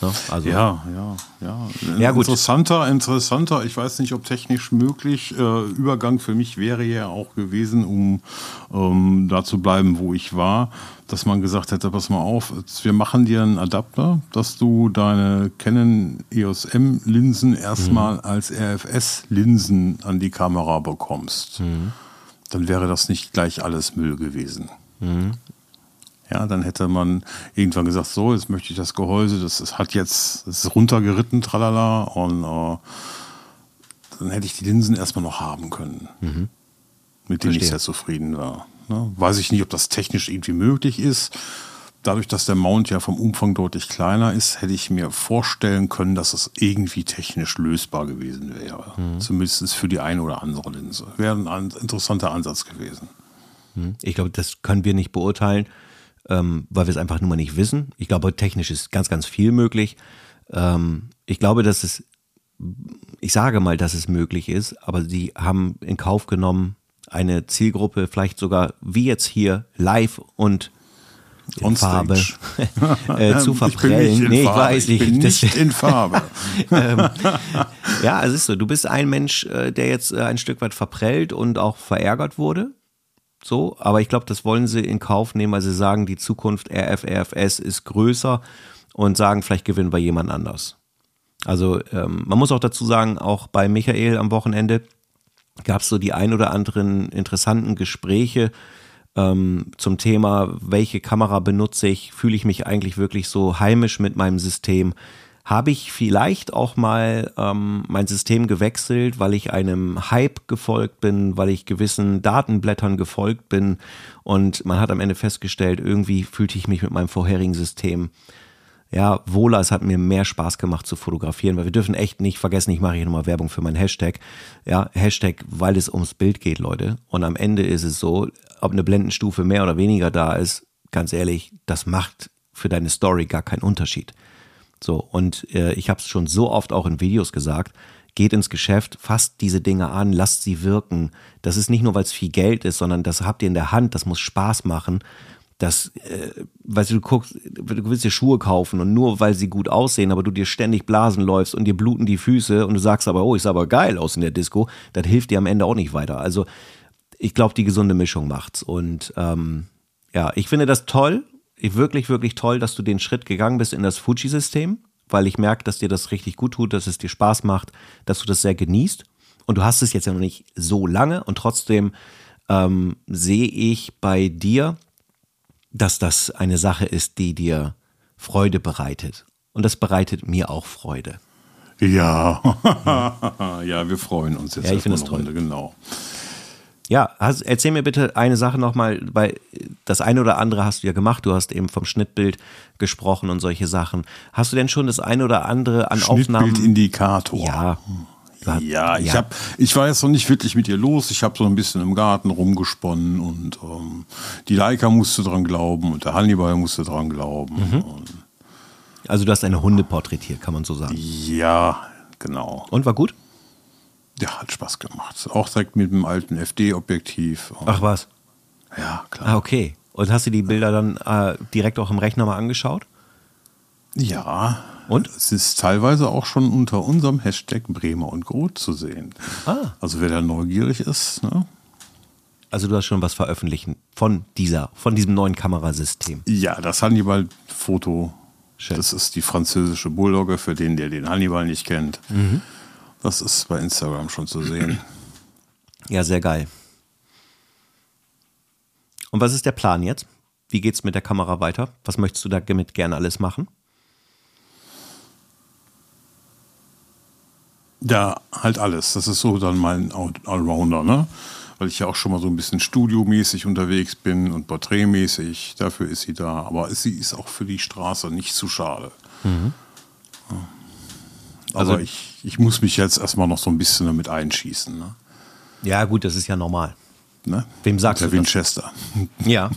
Ne? Also, ja, ja, ja. ja gut. Interessanter, interessanter, ich weiß nicht, ob technisch möglich. Äh, Übergang für mich wäre ja auch gewesen, um ähm, da zu bleiben, wo ich war, dass man gesagt hätte, pass mal auf, wir machen dir einen Adapter, dass du deine Canon EOS M Linsen erstmal mhm. als RFS Linsen an die Kamera bekommst. Mhm. Dann wäre das nicht gleich alles Müll gewesen. Mhm. Ja, dann hätte man irgendwann gesagt, so, jetzt möchte ich das Gehäuse, das, das hat jetzt, das ist runtergeritten, tralala, und äh, dann hätte ich die Linsen erstmal noch haben können, mhm. mit denen Verstehe. ich sehr zufrieden war. Ne? Weiß ich nicht, ob das technisch irgendwie möglich ist. Dadurch, dass der Mount ja vom Umfang deutlich kleiner ist, hätte ich mir vorstellen können, dass es irgendwie technisch lösbar gewesen wäre. Mhm. Zumindest für die eine oder andere Linse. Wäre ein interessanter Ansatz gewesen. Mhm. Ich glaube, das können wir nicht beurteilen ähm, weil wir es einfach nur mal nicht wissen. Ich glaube, technisch ist ganz, ganz viel möglich. Ähm, ich glaube, dass es, ich sage mal, dass es möglich ist, aber sie haben in Kauf genommen, eine Zielgruppe vielleicht sogar wie jetzt hier live und in Farbe äh, zu verprellen. Ich nee, ich weiß nicht. Ich bin nicht in Farbe. ähm, ja, es ist so. Du bist ein Mensch, äh, der jetzt äh, ein Stück weit verprellt und auch verärgert wurde. So, aber ich glaube, das wollen sie in Kauf nehmen, weil sie sagen, die Zukunft RF, RFS ist größer und sagen, vielleicht gewinnen wir jemand anders. Also ähm, man muss auch dazu sagen, auch bei Michael am Wochenende gab es so die ein oder anderen interessanten Gespräche ähm, zum Thema, welche Kamera benutze ich, fühle ich mich eigentlich wirklich so heimisch mit meinem System, habe ich vielleicht auch mal ähm, mein System gewechselt, weil ich einem Hype gefolgt bin, weil ich gewissen Datenblättern gefolgt bin und man hat am Ende festgestellt, irgendwie fühlte ich mich mit meinem vorherigen System ja, wohler, es hat mir mehr Spaß gemacht zu fotografieren, weil wir dürfen echt nicht vergessen, ich mache hier nochmal Werbung für meinen Hashtag. Ja, Hashtag, weil es ums Bild geht, Leute. Und am Ende ist es so, ob eine Blendenstufe mehr oder weniger da ist, ganz ehrlich, das macht für deine Story gar keinen Unterschied. So, und äh, ich habe es schon so oft auch in Videos gesagt, geht ins Geschäft, fasst diese Dinge an, lasst sie wirken. Das ist nicht nur, weil es viel Geld ist, sondern das habt ihr in der Hand, das muss Spaß machen. Das, äh, weißt du, du guckst, du willst dir Schuhe kaufen und nur weil sie gut aussehen, aber du dir ständig Blasen läufst und dir bluten die Füße und du sagst aber, oh, ist aber geil aus in der Disco, das hilft dir am Ende auch nicht weiter. Also ich glaube, die gesunde Mischung macht's. Und ähm, ja, ich finde das toll, wirklich, wirklich toll, dass du den Schritt gegangen bist in das Fuji-System, weil ich merke, dass dir das richtig gut tut, dass es dir Spaß macht, dass du das sehr genießt. Und du hast es jetzt ja noch nicht so lange und trotzdem ähm, sehe ich bei dir, dass das eine Sache ist, die dir Freude bereitet. Und das bereitet mir auch Freude. Ja, ja, wir freuen uns jetzt. Ja, ich finde es toll. Runde, genau. Ja, hast, erzähl mir bitte eine Sache nochmal, weil das eine oder andere hast du ja gemacht. Du hast eben vom Schnittbild gesprochen und solche Sachen. Hast du denn schon das eine oder andere an Aufnahmen? Schnittbildindikator. Ja. Ja, ich, Hab, ich war jetzt noch nicht wirklich mit ihr los. Ich habe so ein bisschen im Garten rumgesponnen und ähm, die Leica musste dran glauben und der Hannibal musste dran glauben. Mhm. Also du hast eine Hunde porträtiert, kann man so sagen. Ja, genau. Und war gut? Ja, hat Spaß gemacht. Auch direkt mit dem alten FD-Objektiv. Ach was? Ja, klar. Ah, okay. Und hast du die Bilder dann äh, direkt auch im Rechner mal angeschaut? Ja. Und? Es ist teilweise auch schon unter unserem Hashtag Bremer und Groth zu sehen. Ah. Also wer da neugierig ist, ne? Also du hast schon was veröffentlichen von dieser, von diesem neuen Kamerasystem. Ja, das Hannibal-Foto. Das ist die französische Bulldogge, für den, der den Hannibal nicht kennt. Mhm. Das ist bei Instagram schon zu sehen. Ja, sehr geil. Und was ist der Plan jetzt? Wie geht's mit der Kamera weiter? Was möchtest du damit gerne alles machen? Ja, halt alles. Das ist so dann mein Allrounder, ne? Weil ich ja auch schon mal so ein bisschen studiomäßig unterwegs bin und porträtmäßig. Dafür ist sie da. Aber sie ist auch für die Straße nicht zu schade. Mhm. Ja. Also Aber ich, ich muss mich jetzt erstmal noch so ein bisschen damit einschießen. Ne? Ja, gut, das ist ja normal. Ne? Wem sagst Der du das? Winchester. Ja.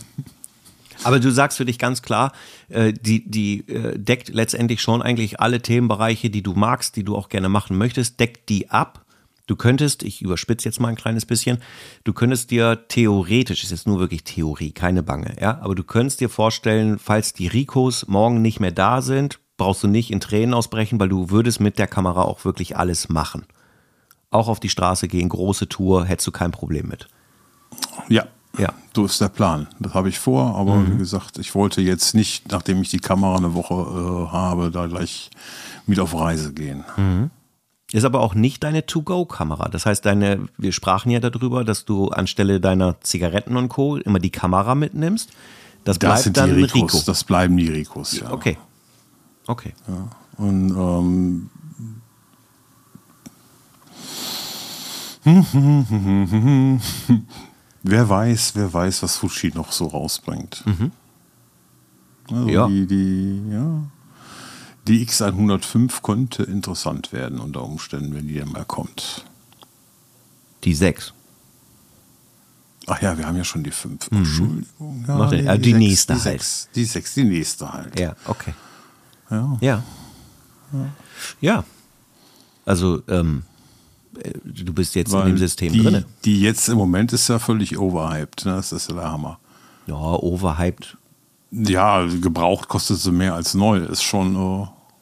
Aber du sagst für dich ganz klar, äh, die, die äh, deckt letztendlich schon eigentlich alle Themenbereiche, die du magst, die du auch gerne machen möchtest, deckt die ab. Du könntest, ich überspitze jetzt mal ein kleines bisschen, du könntest dir theoretisch, ist jetzt nur wirklich Theorie, keine Bange, ja, aber du könntest dir vorstellen, falls die Ricos morgen nicht mehr da sind, brauchst du nicht in Tränen ausbrechen, weil du würdest mit der Kamera auch wirklich alles machen. Auch auf die Straße gehen, große Tour, hättest du kein Problem mit. Ja, ja. So ist der Plan. Das habe ich vor, aber mhm. wie gesagt, ich wollte jetzt nicht, nachdem ich die Kamera eine Woche äh, habe, da gleich mit auf Reise gehen. Mhm. Ist aber auch nicht deine To-Go-Kamera. Das heißt, deine, wir sprachen ja darüber, dass du anstelle deiner Zigaretten und Co. immer die Kamera mitnimmst. Das, das bleibt dann Ricos, Rico. Das bleiben die Ricos, ja. Okay. Okay. Ja. Und ähm, wer weiß, wer weiß, was Fuji noch so rausbringt. Mhm. Also Ja. Die, die, ja. Die X105 könnte interessant werden unter Umständen, wenn die dann mal kommt. Die 6. Ach ja, wir haben ja schon die 5. Entschuldigung. Ja, nee, ja, die sechs, nächste die halt. Sechs, die 6, die nächste halt. Ja, okay. Ja. Ja. Ja. Also, ähm, äh, du bist jetzt in Weil dem System die, drin. Die jetzt im Moment ist ja völlig overhyped. Ne? Das ist ja der Hammer. Ja, overhyped. Ja, gebraucht kostet sie mehr als neu. Ist schon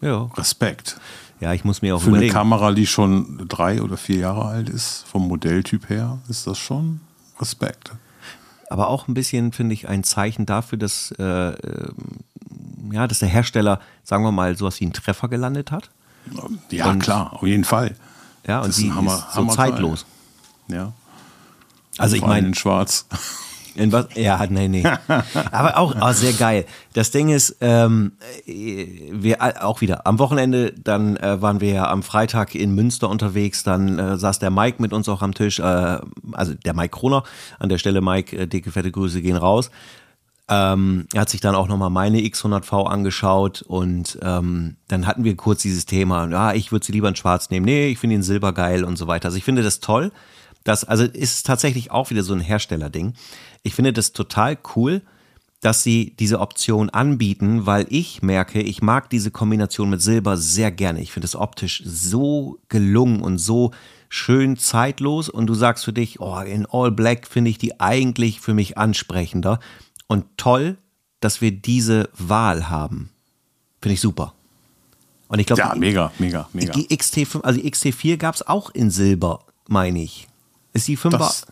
äh, Ja. Respekt. Ja, ich muss mir auch Für eine überlegen. Kamera, die schon drei oder vier Jahre alt ist, vom Modelltyp her, ist das schon Respekt. aber auch ein bisschen, finde ich, ein Zeichen dafür, dass, äh, ähm, ja, dass der Hersteller, sagen wir mal, sowas wie einen Treffer gelandet hat. Ja, Und- klar, auf jeden Fall. Ja, und Das ist die ein Hammer- ist so Hammerteil. zeitlos. Ja. Also ich meine, in Schwarz. In was? Ja, nee, nee. Aber auch oh, sehr geil. Das Ding ist, ähm, äh, wir auch wieder am Wochenende, dann äh, waren wir ja am Freitag in Münster unterwegs, dann äh, saß der Mike mit uns auch am Tisch, äh, also der Mike Kroner. An der Stelle, Mike, äh, dicke, fette Grüße gehen raus. Ähm, er hat sich dann auch nochmal meine X100V angeschaut und ähm, dann hatten wir kurz dieses Thema, ja, ich würde sie lieber in schwarz nehmen, nee, ich finde ihn silber geil und so weiter. Also ich finde das toll, dass, also ist tatsächlich auch wieder so ein Herstellerding. Ich finde das total cool, dass sie diese Option anbieten, weil ich merke, ich mag diese Kombination mit Silber sehr gerne. Ich finde es optisch so gelungen und so schön zeitlos und du sagst für dich, oh, in All Black finde ich die eigentlich für mich ansprechender und toll, dass wir diese Wahl haben. Finde ich super. Und ich glaube, Ja, mega, mega, mega. die XT5, also die XT4 gab es auch in Silber, meine ich. Ist die 5er? Das,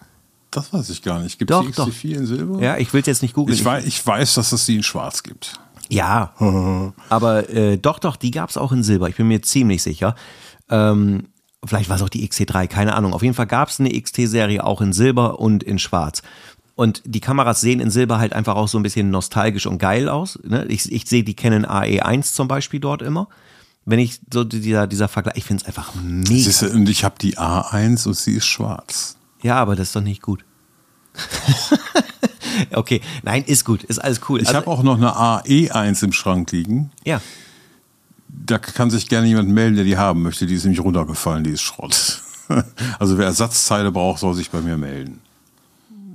Das weiß ich gar nicht. Gibt Doch, es die doch. XT4 in Silber? Ja, ich will es jetzt nicht googeln. Ich weiß, ich weiß, dass es die in Schwarz gibt. Ja, aber äh, doch, doch, die gab es auch in Silber. Ich bin mir ziemlich sicher. Ähm, vielleicht war es auch die XT3, keine Ahnung. Auf jeden Fall gab es eine XT-Serie auch in Silber und in Schwarz. Und die Kameras sehen in Silber halt einfach auch so ein bisschen nostalgisch und geil aus. Ne? Ich, ich sehe die Canon AE1 zum Beispiel dort immer. Wenn ich so dieser, dieser Vergleich, ich finde es einfach mega. Siehst du, und ich habe die A1 und sie ist schwarz. Ja, aber das ist doch nicht gut. okay, nein, ist gut, ist alles cool. Ich Also, habe auch noch eine AE1 im Schrank liegen. ja, Da kann sich gerne jemand melden, der die haben möchte. Die ist nämlich runtergefallen, die ist Schrott. Also wer Ersatzteile braucht, soll sich bei mir melden.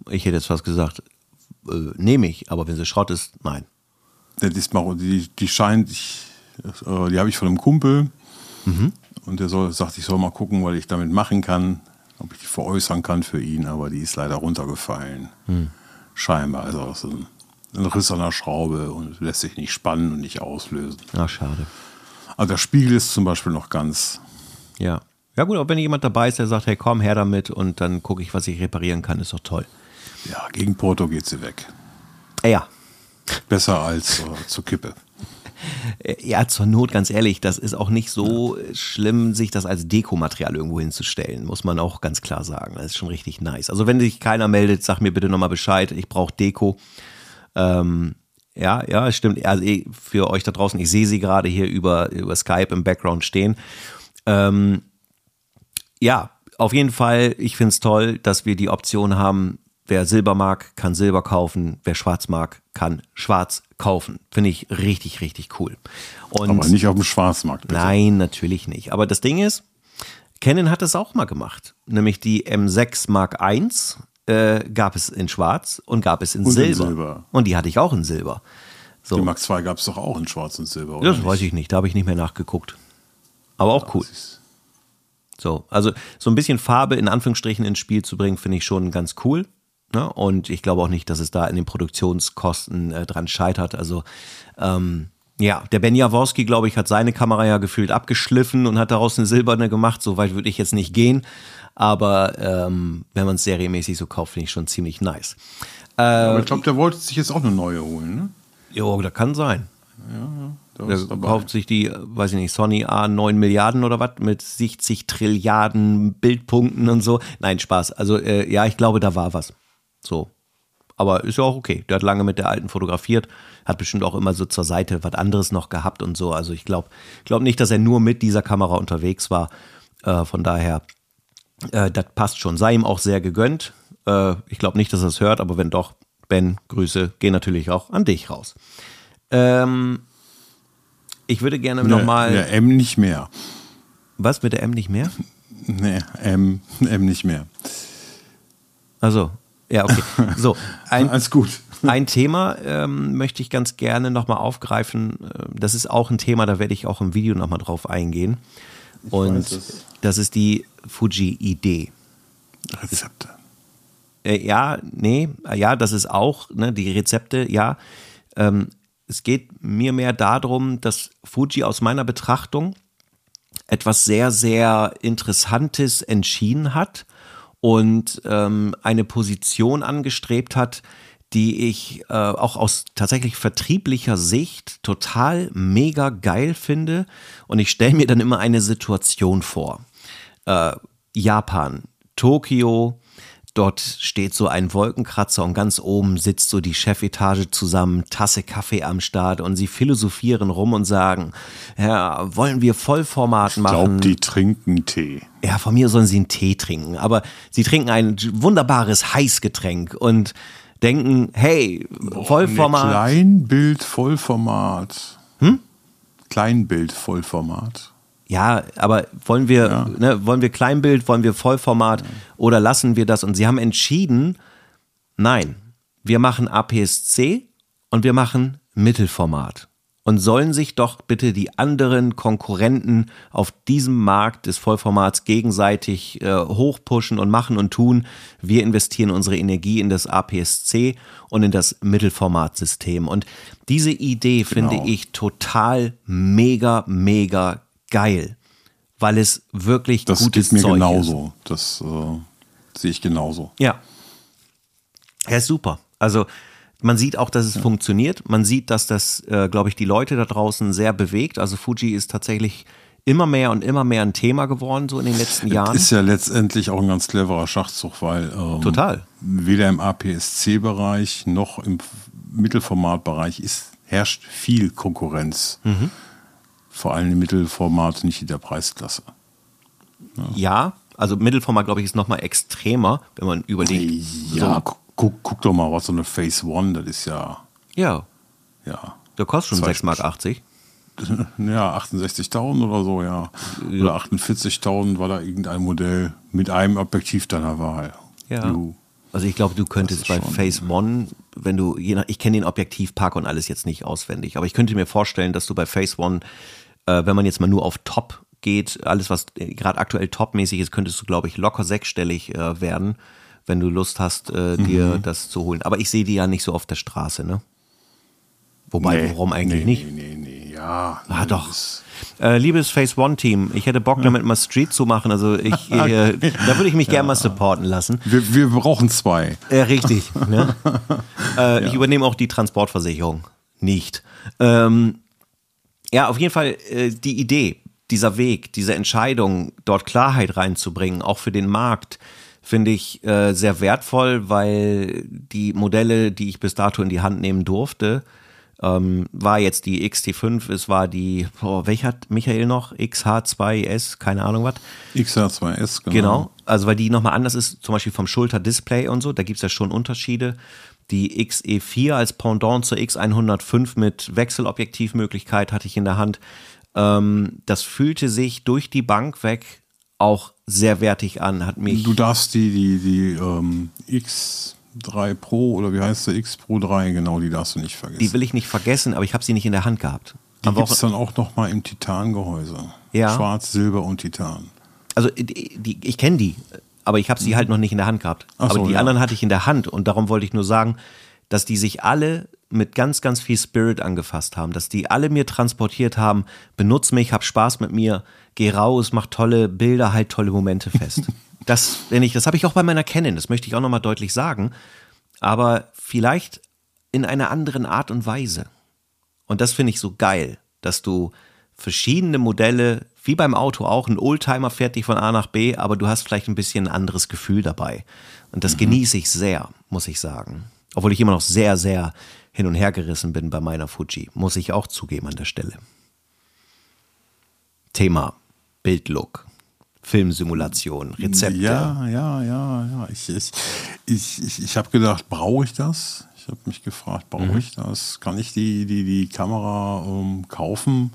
Ich hätte jetzt fast gesagt, äh, nehme ich, aber wenn sie Schrott ist, nein. Der diesmal, die, die scheint, ich, äh, die habe ich von einem Kumpel. Und der soll, sagt, ich soll mal gucken, was ich damit machen kann, ob ich die veräußern kann für ihn, aber die ist leider runtergefallen. Scheinbar. Also so ein, ein Riss an der Schraube und lässt sich nicht spannen und nicht auslösen. Ach, schade. Also der Spiegel ist zum Beispiel noch ganz. Ja. Ja gut, aber wenn jemand dabei ist, der sagt, hey komm, her damit und dann gucke ich, was ich reparieren kann, ist doch toll. Ja, gegen Porto geht sie weg. Äh, ja. Besser als äh, zur Kippe. Äh, Ja, zur Not, ganz ehrlich, das ist auch nicht so schlimm, sich das als Dekomaterial irgendwo hinzustellen, muss man auch ganz klar sagen. Das ist schon richtig nice. Also wenn sich keiner meldet, sag mir bitte nochmal Bescheid, ich brauche Deko. Ähm, ja, ja, es stimmt. Also eh, für euch da draußen, ich sehe sie gerade hier über, über Skype im Background stehen. Ähm, ja, auf jeden Fall, ich finde es toll, dass wir die Option haben, wer Silber mag, kann Silber kaufen, wer Schwarz mag, kann Schwarz kaufen. Finde ich richtig, richtig cool. Und Aber nicht auf dem Schwarzmarkt, bitte. Nein, natürlich nicht. Aber das Ding ist, Canon hat es auch mal gemacht. Nämlich die M6 Mark I äh, gab es in Schwarz und gab es in, Und in Silber. Silber. Und die hatte ich auch in Silber. So, Die Mark II gab es doch auch in Schwarz und Silber, oder? das weiß ich nicht, da habe ich nicht mehr nachgeguckt. Aber auch cool. So, also so ein bisschen Farbe in Anführungsstrichen ins Spiel zu bringen, finde ich schon ganz cool. Ne? Und ich glaube auch nicht, dass es da in den Produktionskosten äh, dran scheitert. Also ähm, ja, der Ben Jaworski, glaube ich, hat seine Kamera ja gefühlt abgeschliffen und hat daraus eine silberne gemacht. So weit würde ich jetzt nicht gehen. Aber ähm, wenn man es serienmäßig so kauft, finde ich schon ziemlich nice. Aber ich glaube, der wollte sich jetzt auch eine neue holen, ne? Jo, das kann sein. Der Der ist dabei. kauft sich die, äh, weiß ich nicht, Sony A9 Milliarden oder was mit 60 Trilliarden Bildpunkten und so. Nein, Spaß. Also äh, ja, ich glaube, da war was. So. Aber ist ja auch okay. Der hat lange mit der alten fotografiert, hat bestimmt auch immer so zur Seite was anderes noch gehabt und so. Also ich glaube glaub nicht, dass er nur mit dieser Kamera unterwegs war. Äh, von daher, äh, das passt schon. Sei ihm auch sehr gegönnt. Äh, ich glaube nicht, dass er es hört, aber wenn doch, Ben, Grüße gehen natürlich auch an dich raus. Ähm, ich würde gerne Der, nochmal. der M nicht mehr. Was mit der M nicht mehr? Nee, M, M nicht mehr. Also, ja, okay. So, ein, Alles gut. ein Thema ähm, möchte ich ganz gerne nochmal aufgreifen. Äh, Das ist auch ein Thema, da werde ich auch im Video nochmal drauf eingehen. Und weiß es. das ist die Fuji-Idee. Rezepte. Äh, ja, nee, äh, ja, das ist auch, ne, die Rezepte, ja. Ähm, es geht mir mehr darum, dass Fuji aus meiner Betrachtung etwas sehr, sehr Interessantes entschieden hat und ähm, eine Position angestrebt hat, die ich äh, auch aus tatsächlich vertrieblicher Sicht total mega geil finde. Und ich stelle mir dann immer eine Situation vor. Äh, Japan, Tokio, dort steht so ein Wolkenkratzer und ganz oben sitzt so die Chefetage zusammen, Tasse Kaffee am Start und sie philosophieren rum und sagen, ja, wollen wir Vollformat Ich machen? glaube, die trinken Tee. Ja, von mir sollen sie einen Tee trinken, aber sie trinken ein wunderbares Heißgetränk und denken, hey, Vollformat. Nee, Kleinbild, Vollformat. Hm? Kleinbild, Vollformat. Ja, aber wollen wir, ne, wollen wir Kleinbild, wollen wir Vollformat oder lassen wir das? Und sie haben entschieden, nein, wir machen APS-C und wir machen Mittelformat. Und sollen sich doch bitte die anderen Konkurrenten auf diesem Markt des Vollformats gegenseitig äh, hochpushen und machen und tun. Wir investieren unsere Energie in das APS-C und in das Mittelformatsystem. Und diese Idee finde Genau. ich total mega, mega geil, weil es wirklich Das gutes geht mir Zeug genauso. Das äh, sehe ich genauso. ist. Ja. Er ist super. Also man sieht auch, dass es ja. funktioniert. Man sieht, dass das, äh, glaube ich, die Leute da draußen sehr bewegt. Also Fuji ist tatsächlich immer mehr und immer mehr ein Thema geworden, so in den letzten Jahren. Ist ja letztendlich auch ein ganz cleverer Schachzug, weil ähm, Total. weder im APS-C-Bereich noch im Mittelformatbereich ist, herrscht viel Konkurrenz. Mhm. Vor allem im Mittelformat, nicht in der Preisklasse. Ja, ja also Mittelformat, glaube ich, ist nochmal extremer, wenn man überlegt. Ja, so. guck, guck, doch mal, was so eine Phase One, das ist ja. Ja. Ja. Der kostet schon 6,80 Mark. Ja, 68.000 oder so, ja. Oder 48.000 war da irgendein Modell mit einem Objektiv deiner Wahl. Ja. Du, also ich glaube, du könntest bei Phase One, wenn du, je nach, ich kenne den Objektivpark und alles jetzt nicht auswendig, aber ich könnte mir vorstellen, dass du bei Phase One, äh, wenn man jetzt mal nur auf Top geht, alles was gerade aktuell topmäßig ist, könntest du, glaube ich, locker sechsstellig äh, werden, wenn du Lust hast, äh, dir mhm. das zu holen. Aber ich sehe die ja nicht so auf der Straße, ne? Wobei, nee, warum eigentlich nee, nicht? Nee, nee, nee, ja. Ah, doch. Äh, liebes Phase One Team, ich hätte Bock damit mal Street zu machen. Also ich, äh, da würde ich mich ja. gerne mal supporten lassen. Wir, wir brauchen zwei. Äh, richtig. ne? äh, ja. Ich übernehme auch die Transportversicherung. Nicht. Ähm, ja, auf jeden Fall äh, die Idee dieser Weg, diese Entscheidung, dort Klarheit reinzubringen, auch für den Markt, finde ich äh, sehr wertvoll, weil die Modelle, die ich bis dato in die Hand nehmen durfte, ähm, war jetzt die XT5, es war die, oh, welcher hat Michael noch? XH2S, keine Ahnung was. XH2S, genau. Genau, also weil die nochmal anders ist, zum Beispiel vom Schulterdisplay und so, da gibt es ja schon Unterschiede. Die XE4 als Pendant zur X105 mit Wechselobjektivmöglichkeit hatte ich in der Hand. Ähm, das fühlte sich durch die Bank weg auch sehr wertig an, hat mich. Du darfst die, die, die ähm, X3 Pro oder wie heißt der X Pro 3, genau, die darfst du nicht vergessen. Die will ich nicht vergessen, aber ich habe sie nicht in der Hand gehabt. Die gibt es dann auch noch mal im Titangehäuse. Ja. Schwarz, Silber und Titan. Also die, die ich kenne die, aber ich habe sie mhm. halt noch nicht in der Hand gehabt. Ach aber so, die ja. anderen hatte ich in der Hand und darum wollte ich nur sagen, dass die sich alle mit ganz, ganz viel Spirit angefasst haben, dass die alle mir transportiert haben, benutz mich, hab Spaß mit mir, geh raus, mach tolle Bilder, halt tolle Momente fest. das, wenn ich, das habe ich auch bei meiner Canon, das möchte ich auch nochmal deutlich sagen, aber vielleicht in einer anderen Art und Weise. Und das finde ich so geil, dass du verschiedene Modelle, wie beim Auto auch, ein Oldtimer fährt dich von A nach B, aber du hast vielleicht ein bisschen ein anderes Gefühl dabei. Und das mhm. genieße ich sehr, muss ich sagen. Obwohl ich immer noch sehr, sehr hin und her gerissen bin bei meiner Fuji, muss ich auch zugeben an der Stelle. Thema Bildlook. Filmsimulation, Rezepte. Ja, ja, ja, ja. Ich, ich, ich, ich, habe gedacht, brauche ich das? Ich habe mich gefragt, brauche mhm. ich das? Kann ich die, die, die Kamera um, kaufen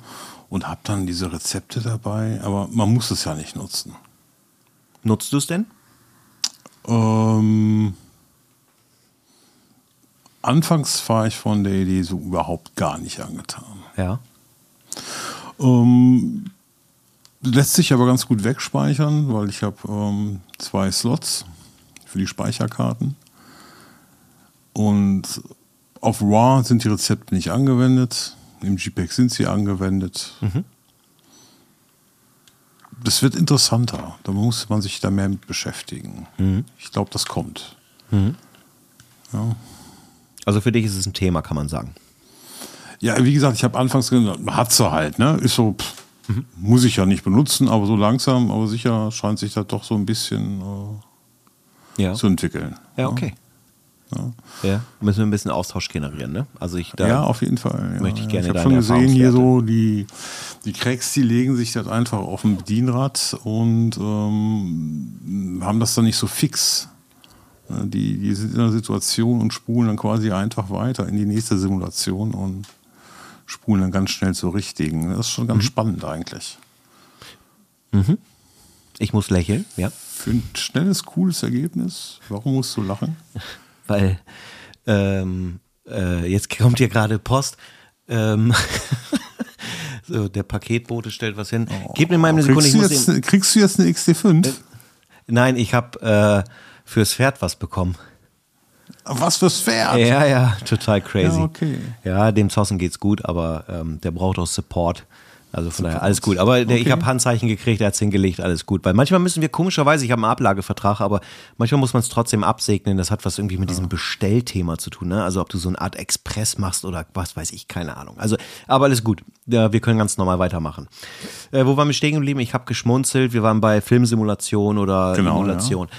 und habe dann diese Rezepte dabei? Aber man muss es ja nicht nutzen. Nutzt du es denn? Ähm, anfangs war ich von der Idee so überhaupt gar nicht angetan. Ja. Ähm, lässt sich aber ganz gut wegspeichern, weil ich habe ähm, zwei Slots für die Speicherkarten. Und auf RAW sind die Rezepte nicht angewendet. Im JPEG sind sie angewendet. Mhm. Das wird interessanter. Da muss man sich da mehr mit beschäftigen. Mhm. Ich glaube, das kommt. Mhm. Ja. Also für dich ist es ein Thema, kann man sagen. Ja, wie gesagt, ich habe anfangs gesagt, hat sie halt, ne? Ist so, pff, mhm. muss ich ja nicht benutzen, aber so langsam, aber sicher scheint sich das doch so ein bisschen äh, ja. zu entwickeln. Ja, okay. Ja. Ja. müssen wir ein bisschen Austausch generieren, ne? Also ich da ja, auf jeden Fall. Ja. Möchte ich gerne. Ich habe schon gesehen hier so die die Cracks, die legen sich das einfach auf ein Bedienrad und ähm, haben das dann nicht so fix die, die sind in einer Situation und spulen dann quasi einfach weiter in die nächste Simulation und spulen dann ganz schnell zur richtigen. Das ist schon ganz mhm. spannend eigentlich. Mhm. Ich muss lächeln, ja. Für ein schnelles, cooles Ergebnis. Warum musst du lachen? Weil ähm, äh, jetzt kommt hier gerade Post. Ähm, so, der Paketbote stellt was hin. Oh, Gib mir mal eine Sekunde. Kriegst, du jetzt, kriegst du jetzt eine XT5? Äh, nein, ich habe äh, fürs Pferd was bekommen. Was fürs Pferd? Ja, ja, total crazy. Ja, okay. Ja, dem Zossen geht's gut, aber ähm, der braucht auch Support. Also von daher alles gut. Aber okay. ich habe Handzeichen gekriegt, er hat es hingelegt, alles gut. Weil manchmal müssen wir komischerweise, ich habe einen Ablagevertrag, aber manchmal muss man es trotzdem absegnen. Das hat was irgendwie mit diesem Bestellthema zu tun. Ne? Also ob du so eine Art Express machst oder was weiß ich, keine Ahnung. Also, aber alles gut. Ja, wir können ganz normal weitermachen. Äh, wo waren wir stehen geblieben? Ich habe geschmunzelt. Wir waren bei Filmsimulation oder genau, Simulation. Ja.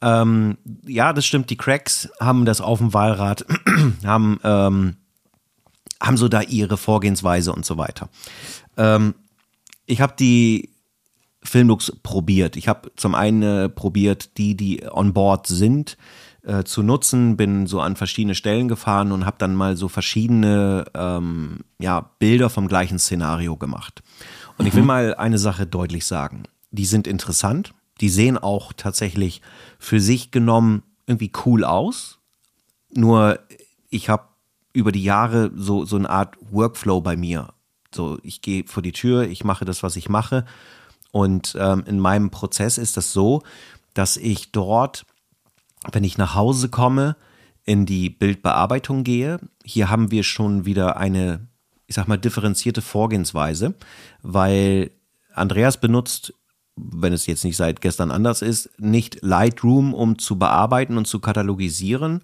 Ähm, ja, das stimmt. Die Cracks haben das auf dem Wahlrad, haben, ähm, haben so da ihre Vorgehensweise und so weiter. Ähm, ich habe die Filmlooks probiert. Ich habe zum einen äh, probiert, die, die on board sind, äh, zu nutzen, bin so an verschiedene Stellen gefahren und habe dann mal so verschiedene ähm, ja, Bilder vom gleichen Szenario gemacht. Und mhm. ich will mhm. mal eine Sache deutlich sagen. Die sind interessant, die sehen auch tatsächlich für sich genommen irgendwie cool aus. Nur ich habe über die Jahre so, so eine Art Workflow bei mir so, ich gehe vor die Tür, ich mache das, was ich mache. Und ähm, in meinem Prozess ist das so, dass ich dort, wenn ich nach Hause komme, in die Bildbearbeitung gehe. Hier haben wir schon wieder eine, ich sag mal, differenzierte Vorgehensweise, weil Andreas benutzt, wenn es jetzt nicht seit gestern anders ist, nicht Lightroom, um zu bearbeiten und zu katalogisieren.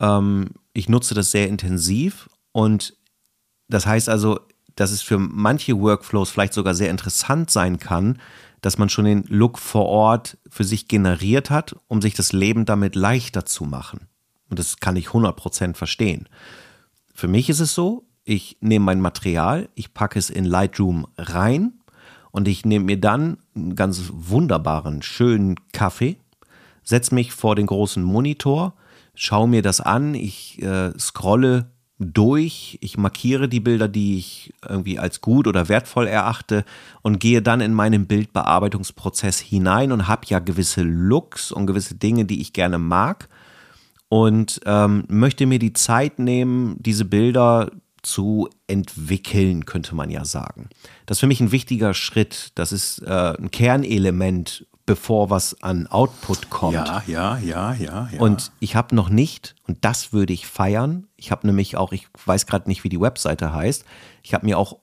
Ähm, ich nutze das sehr intensiv und das heißt also, dass es für manche Workflows vielleicht sogar sehr interessant sein kann, dass man schon den Look vor Ort für sich generiert hat, um sich das Leben damit leichter zu machen. Und das kann ich 100% verstehen. Für mich ist es so, ich nehme mein Material, ich packe es in Lightroom rein und ich nehme mir dann einen ganz wunderbaren, schönen Kaffee, setze mich vor den großen Monitor, schaue mir das an, ich äh, scrolle durch, ich markiere die Bilder, die ich irgendwie als gut oder wertvoll erachte und gehe dann in meinen Bildbearbeitungsprozess hinein und habe ja gewisse Looks und gewisse Dinge, die ich gerne mag und ähm, möchte mir die Zeit nehmen, diese Bilder zu entwickeln, könnte man ja sagen. Das ist für mich ein wichtiger Schritt. Das ist äh, ein Kernelement bevor was an Output kommt. Ja, ja, ja, ja. ja. Und ich habe noch nicht, und das würde ich feiern, ich habe nämlich auch, ich weiß gerade nicht, wie die Webseite heißt, ich habe mir auch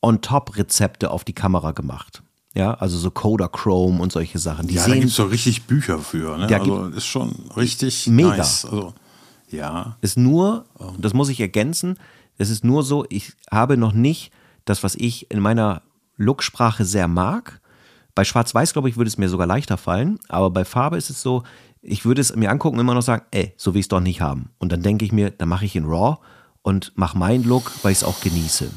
on-top-Rezepte auf die Kamera gemacht. Ja, also so Coda Chrome und solche Sachen. Die ja, sehen, da gibt es doch richtig Bücher für. Ne? Also ist schon richtig mega. Nice. Also, ja. Ist nur, das muss ich ergänzen, es ist nur so, ich habe noch nicht das, was ich in meiner Looksprache sehr mag, bei Schwarz-Weiß, glaube ich, würde es mir sogar leichter fallen, aber bei Farbe ist es so, ich würde es mir angucken und immer noch sagen, ey, so will ich es doch nicht haben. Und dann denke ich mir, dann mache ich in RAW und mache meinen Look, weil ich es auch genieße.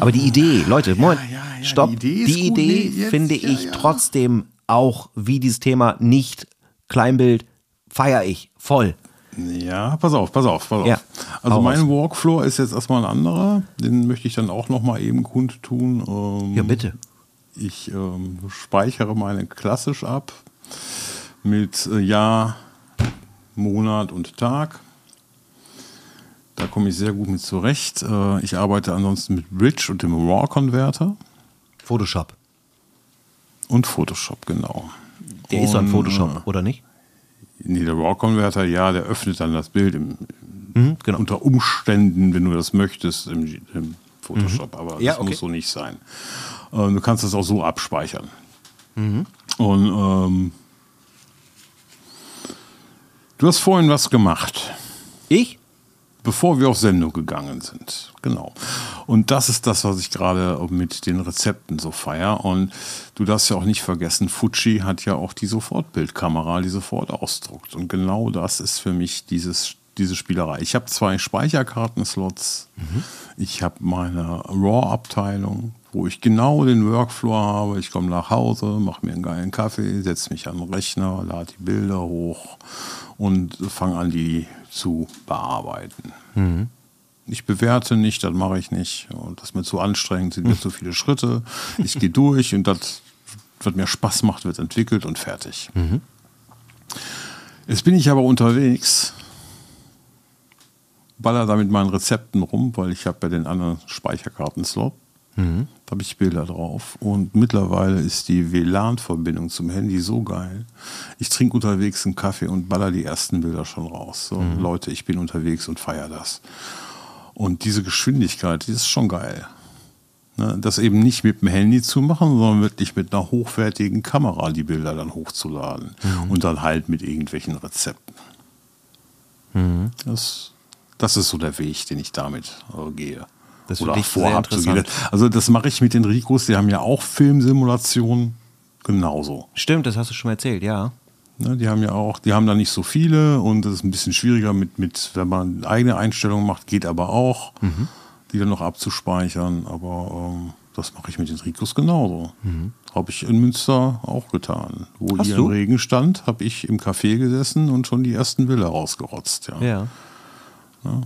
Aber die Idee, Leute, Moment, ja, ja, ja, stopp. Die Idee, die Idee nee, finde ich trotzdem auch wie dieses Thema nicht Kleinbild feiere ich voll. Ja, pass auf, pass auf, pass auf. also mein. Workflow ist jetzt erstmal ein anderer. Den möchte ich dann auch nochmal eben kundtun. Ähm, ja, bitte. Ich ähm, speichere meine klassisch ab mit äh, Jahr, Monat und Tag. Da komme ich sehr gut mit zurecht. Äh, ich arbeite ansonsten mit Bridge und dem RAW-Converter. Photoshop. Und Photoshop, genau. Der und, ist ein Photoshop, äh, oder nicht? Nee, der RAW-Converter, ja, der öffnet dann das Bild im, mhm, genau. unter Umständen, wenn du das möchtest, im, im Photoshop. Mhm. Aber ja, das okay. muss so nicht sein. Ähm, du kannst das auch so abspeichern. Mhm. Und ähm, du hast vorhin was gemacht. Ich? Bevor wir auf Sendung gegangen sind. Genau. Und das ist das, was ich gerade mit den Rezepten so feier. Und du darfst ja auch nicht vergessen, Fuji hat ja auch die Sofortbildkamera, die sofort ausdruckt. Und genau das ist für mich dieses diese Spielerei. Ich habe zwei Speicherkartenslots. Mhm. Ich habe meine RAW-Abteilung, wo ich genau den Workflow habe. Ich komme nach Hause, mache mir einen geilen Kaffee, setze mich an den Rechner, lade die Bilder hoch und fange an, die zu bearbeiten. Mhm. Ich bewerte nicht, das mache ich nicht. Und das ist mir zu anstrengend, sind mir mhm. zu viele Schritte. Ich gehe durch und das, was mir Spaß macht, wird entwickelt und fertig. Mhm. Jetzt bin ich aber unterwegs baller da mit meinen Rezepten rum, weil ich habe bei den anderen Speicherkarten-Slot. Mhm. Habe ich Bilder drauf. Und mittlerweile ist die WLAN-Verbindung zum Handy so geil. Ich trinke unterwegs einen Kaffee und baller die ersten Bilder schon raus. So, mhm. Leute, ich bin unterwegs und feiere das. Und diese Geschwindigkeit, die ist schon geil. Ne, das eben nicht mit dem Handy zu machen, sondern wirklich mit einer hochwertigen Kamera die Bilder dann hochzuladen. Mhm. Und dann halt mit irgendwelchen Rezepten. Mhm. Das, das ist so der Weg, den ich damit äh, gehe. Das Oder vorhabe zu gehen. Also das mache ich mit den Ricos, die haben ja auch Filmsimulationen genauso. Stimmt, das hast du schon erzählt, ja. Ne, die haben ja auch, die haben da nicht so viele und das ist ein bisschen schwieriger mit, mit wenn man eigene Einstellungen macht, geht aber auch, mhm. die dann noch abzuspeichern. Aber ähm, das mache ich mit den Ricos genauso. Mhm. Habe ich in Münster auch getan. Wo Hast ihr im Regen stand, habe ich im Café gesessen und schon die ersten Bilder rausgerotzt. Ja. ja. Ja.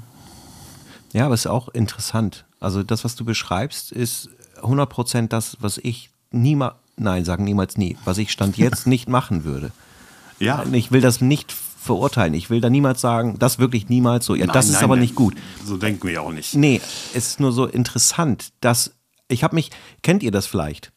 Ja, aber es ist auch interessant. Also das, was du beschreibst, ist 100% das, was ich niemals, nein, sagen niemals nie, was ich Stand jetzt nicht machen würde. Ja. Ich will das nicht verurteilen. Ich will da niemals sagen, das wirklich niemals so. Ja, nein, das ist nein, aber nein. nicht gut. So denken wir auch nicht. Nee, es ist nur so interessant, dass ich habe mich, kennt ihr das vielleicht?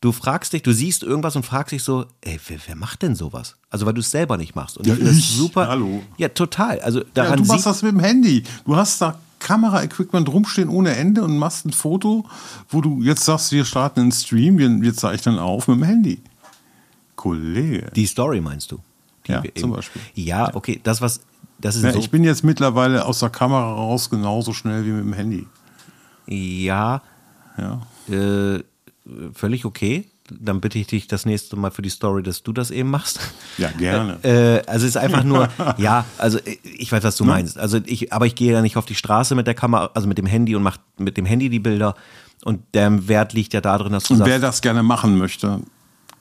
Du fragst dich, du siehst irgendwas und fragst dich so, ey, wer, wer macht denn sowas? Also weil du es selber nicht machst. Und ja, ich das super. Hallo. Ja, total. Also daran ja, du machst das mit dem Handy. Du hast da Kamera-Equipment rumstehen ohne Ende und machst ein Foto, wo du jetzt sagst, wir starten einen Stream, wir, wir zeichnen auf mit dem Handy. Kollege. Die Story meinst du? ja, zum Beispiel. Ja, okay, das was, das ist ja, so Ich bin jetzt mittlerweile aus der Kamera raus genauso schnell wie mit dem Handy. Ja. Ja. Äh, völlig okay. Dann bitte ich dich das nächste Mal für die Story, dass du das eben machst. Ja, gerne. Äh, also es ist einfach nur, ja, also ich weiß, was du meinst. Also ich, aber ich gehe ja nicht auf die Straße mit der Kamera, also mit dem Handy und mache mit dem Handy die Bilder. Und der Wert liegt ja darin, dass du und sagst, wer das gerne machen möchte,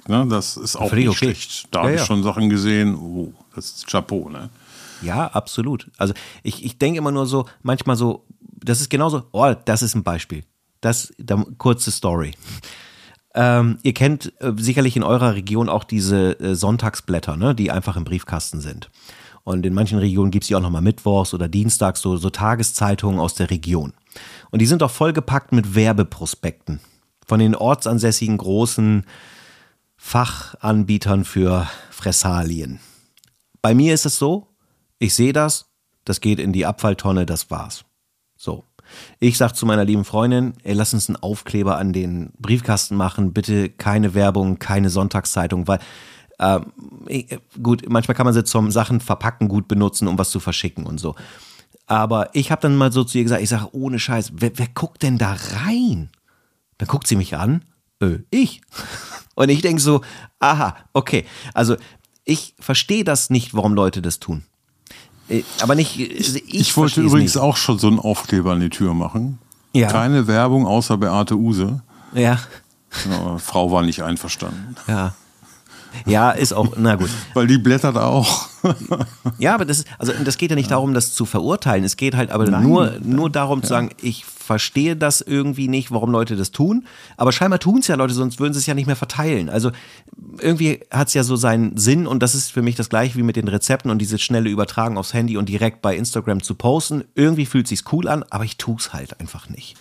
Ne? Das ist auch nicht okay. schlecht. Da ja, habe ich ja. schon Sachen gesehen, oh, das ist Chapeau, ne? Ja, absolut. Also ich, ich denke immer nur so, manchmal so, das ist genauso, oh, das ist ein Beispiel. Das, da, kurze Story. Ähm, ihr kennt äh, sicherlich in eurer Region auch diese äh, Sonntagsblätter, ne, die einfach im Briefkasten sind. Und in manchen Regionen gibt es die auch nochmal mittwochs oder dienstags, so, so Tageszeitungen aus der Region. Und die sind auch vollgepackt mit Werbeprospekten von den ortsansässigen großen Fachanbietern für Fressalien. Bei mir ist es so, ich sehe das, das geht in die Abfalltonne, das war's. So. Ich sag zu meiner lieben Freundin, ey, lass uns einen Aufkleber an den Briefkasten machen, bitte keine Werbung, keine Sonntagszeitung, weil äh, gut, manchmal kann man sie zum Sachen verpacken gut benutzen, um was zu verschicken und so. Aber ich habe dann mal so zu ihr gesagt, ich sage, ohne Scheiß, wer, wer guckt denn da rein? Dann guckt sie mich an, äh, ich. Und ich denke so, aha, okay. Also ich verstehe das nicht, warum Leute das tun. Äh, aber nicht. Ich, ich, ich wollte übrigens nicht. auch schon so einen Aufkleber an die Tür machen. Ja. Keine Werbung außer Beate Use. Ja. ja Frau war nicht einverstanden. Ja. Ja, ist auch, na gut. Weil die blättert auch. ja, aber das ist, also das geht ja nicht darum, das zu verurteilen. Es geht halt aber Nein, nur, nur darum ja. zu sagen, ich verstehe das irgendwie nicht, warum Leute das tun. Aber scheinbar tun es ja Leute, sonst würden sie es ja nicht mehr verteilen. Also irgendwie hat es ja so seinen Sinn und das ist für mich das gleiche wie mit den Rezepten und diese schnelle Übertragen aufs Handy und direkt bei Instagram zu posten. Irgendwie fühlt es sich cool an, aber ich tue es halt einfach nicht.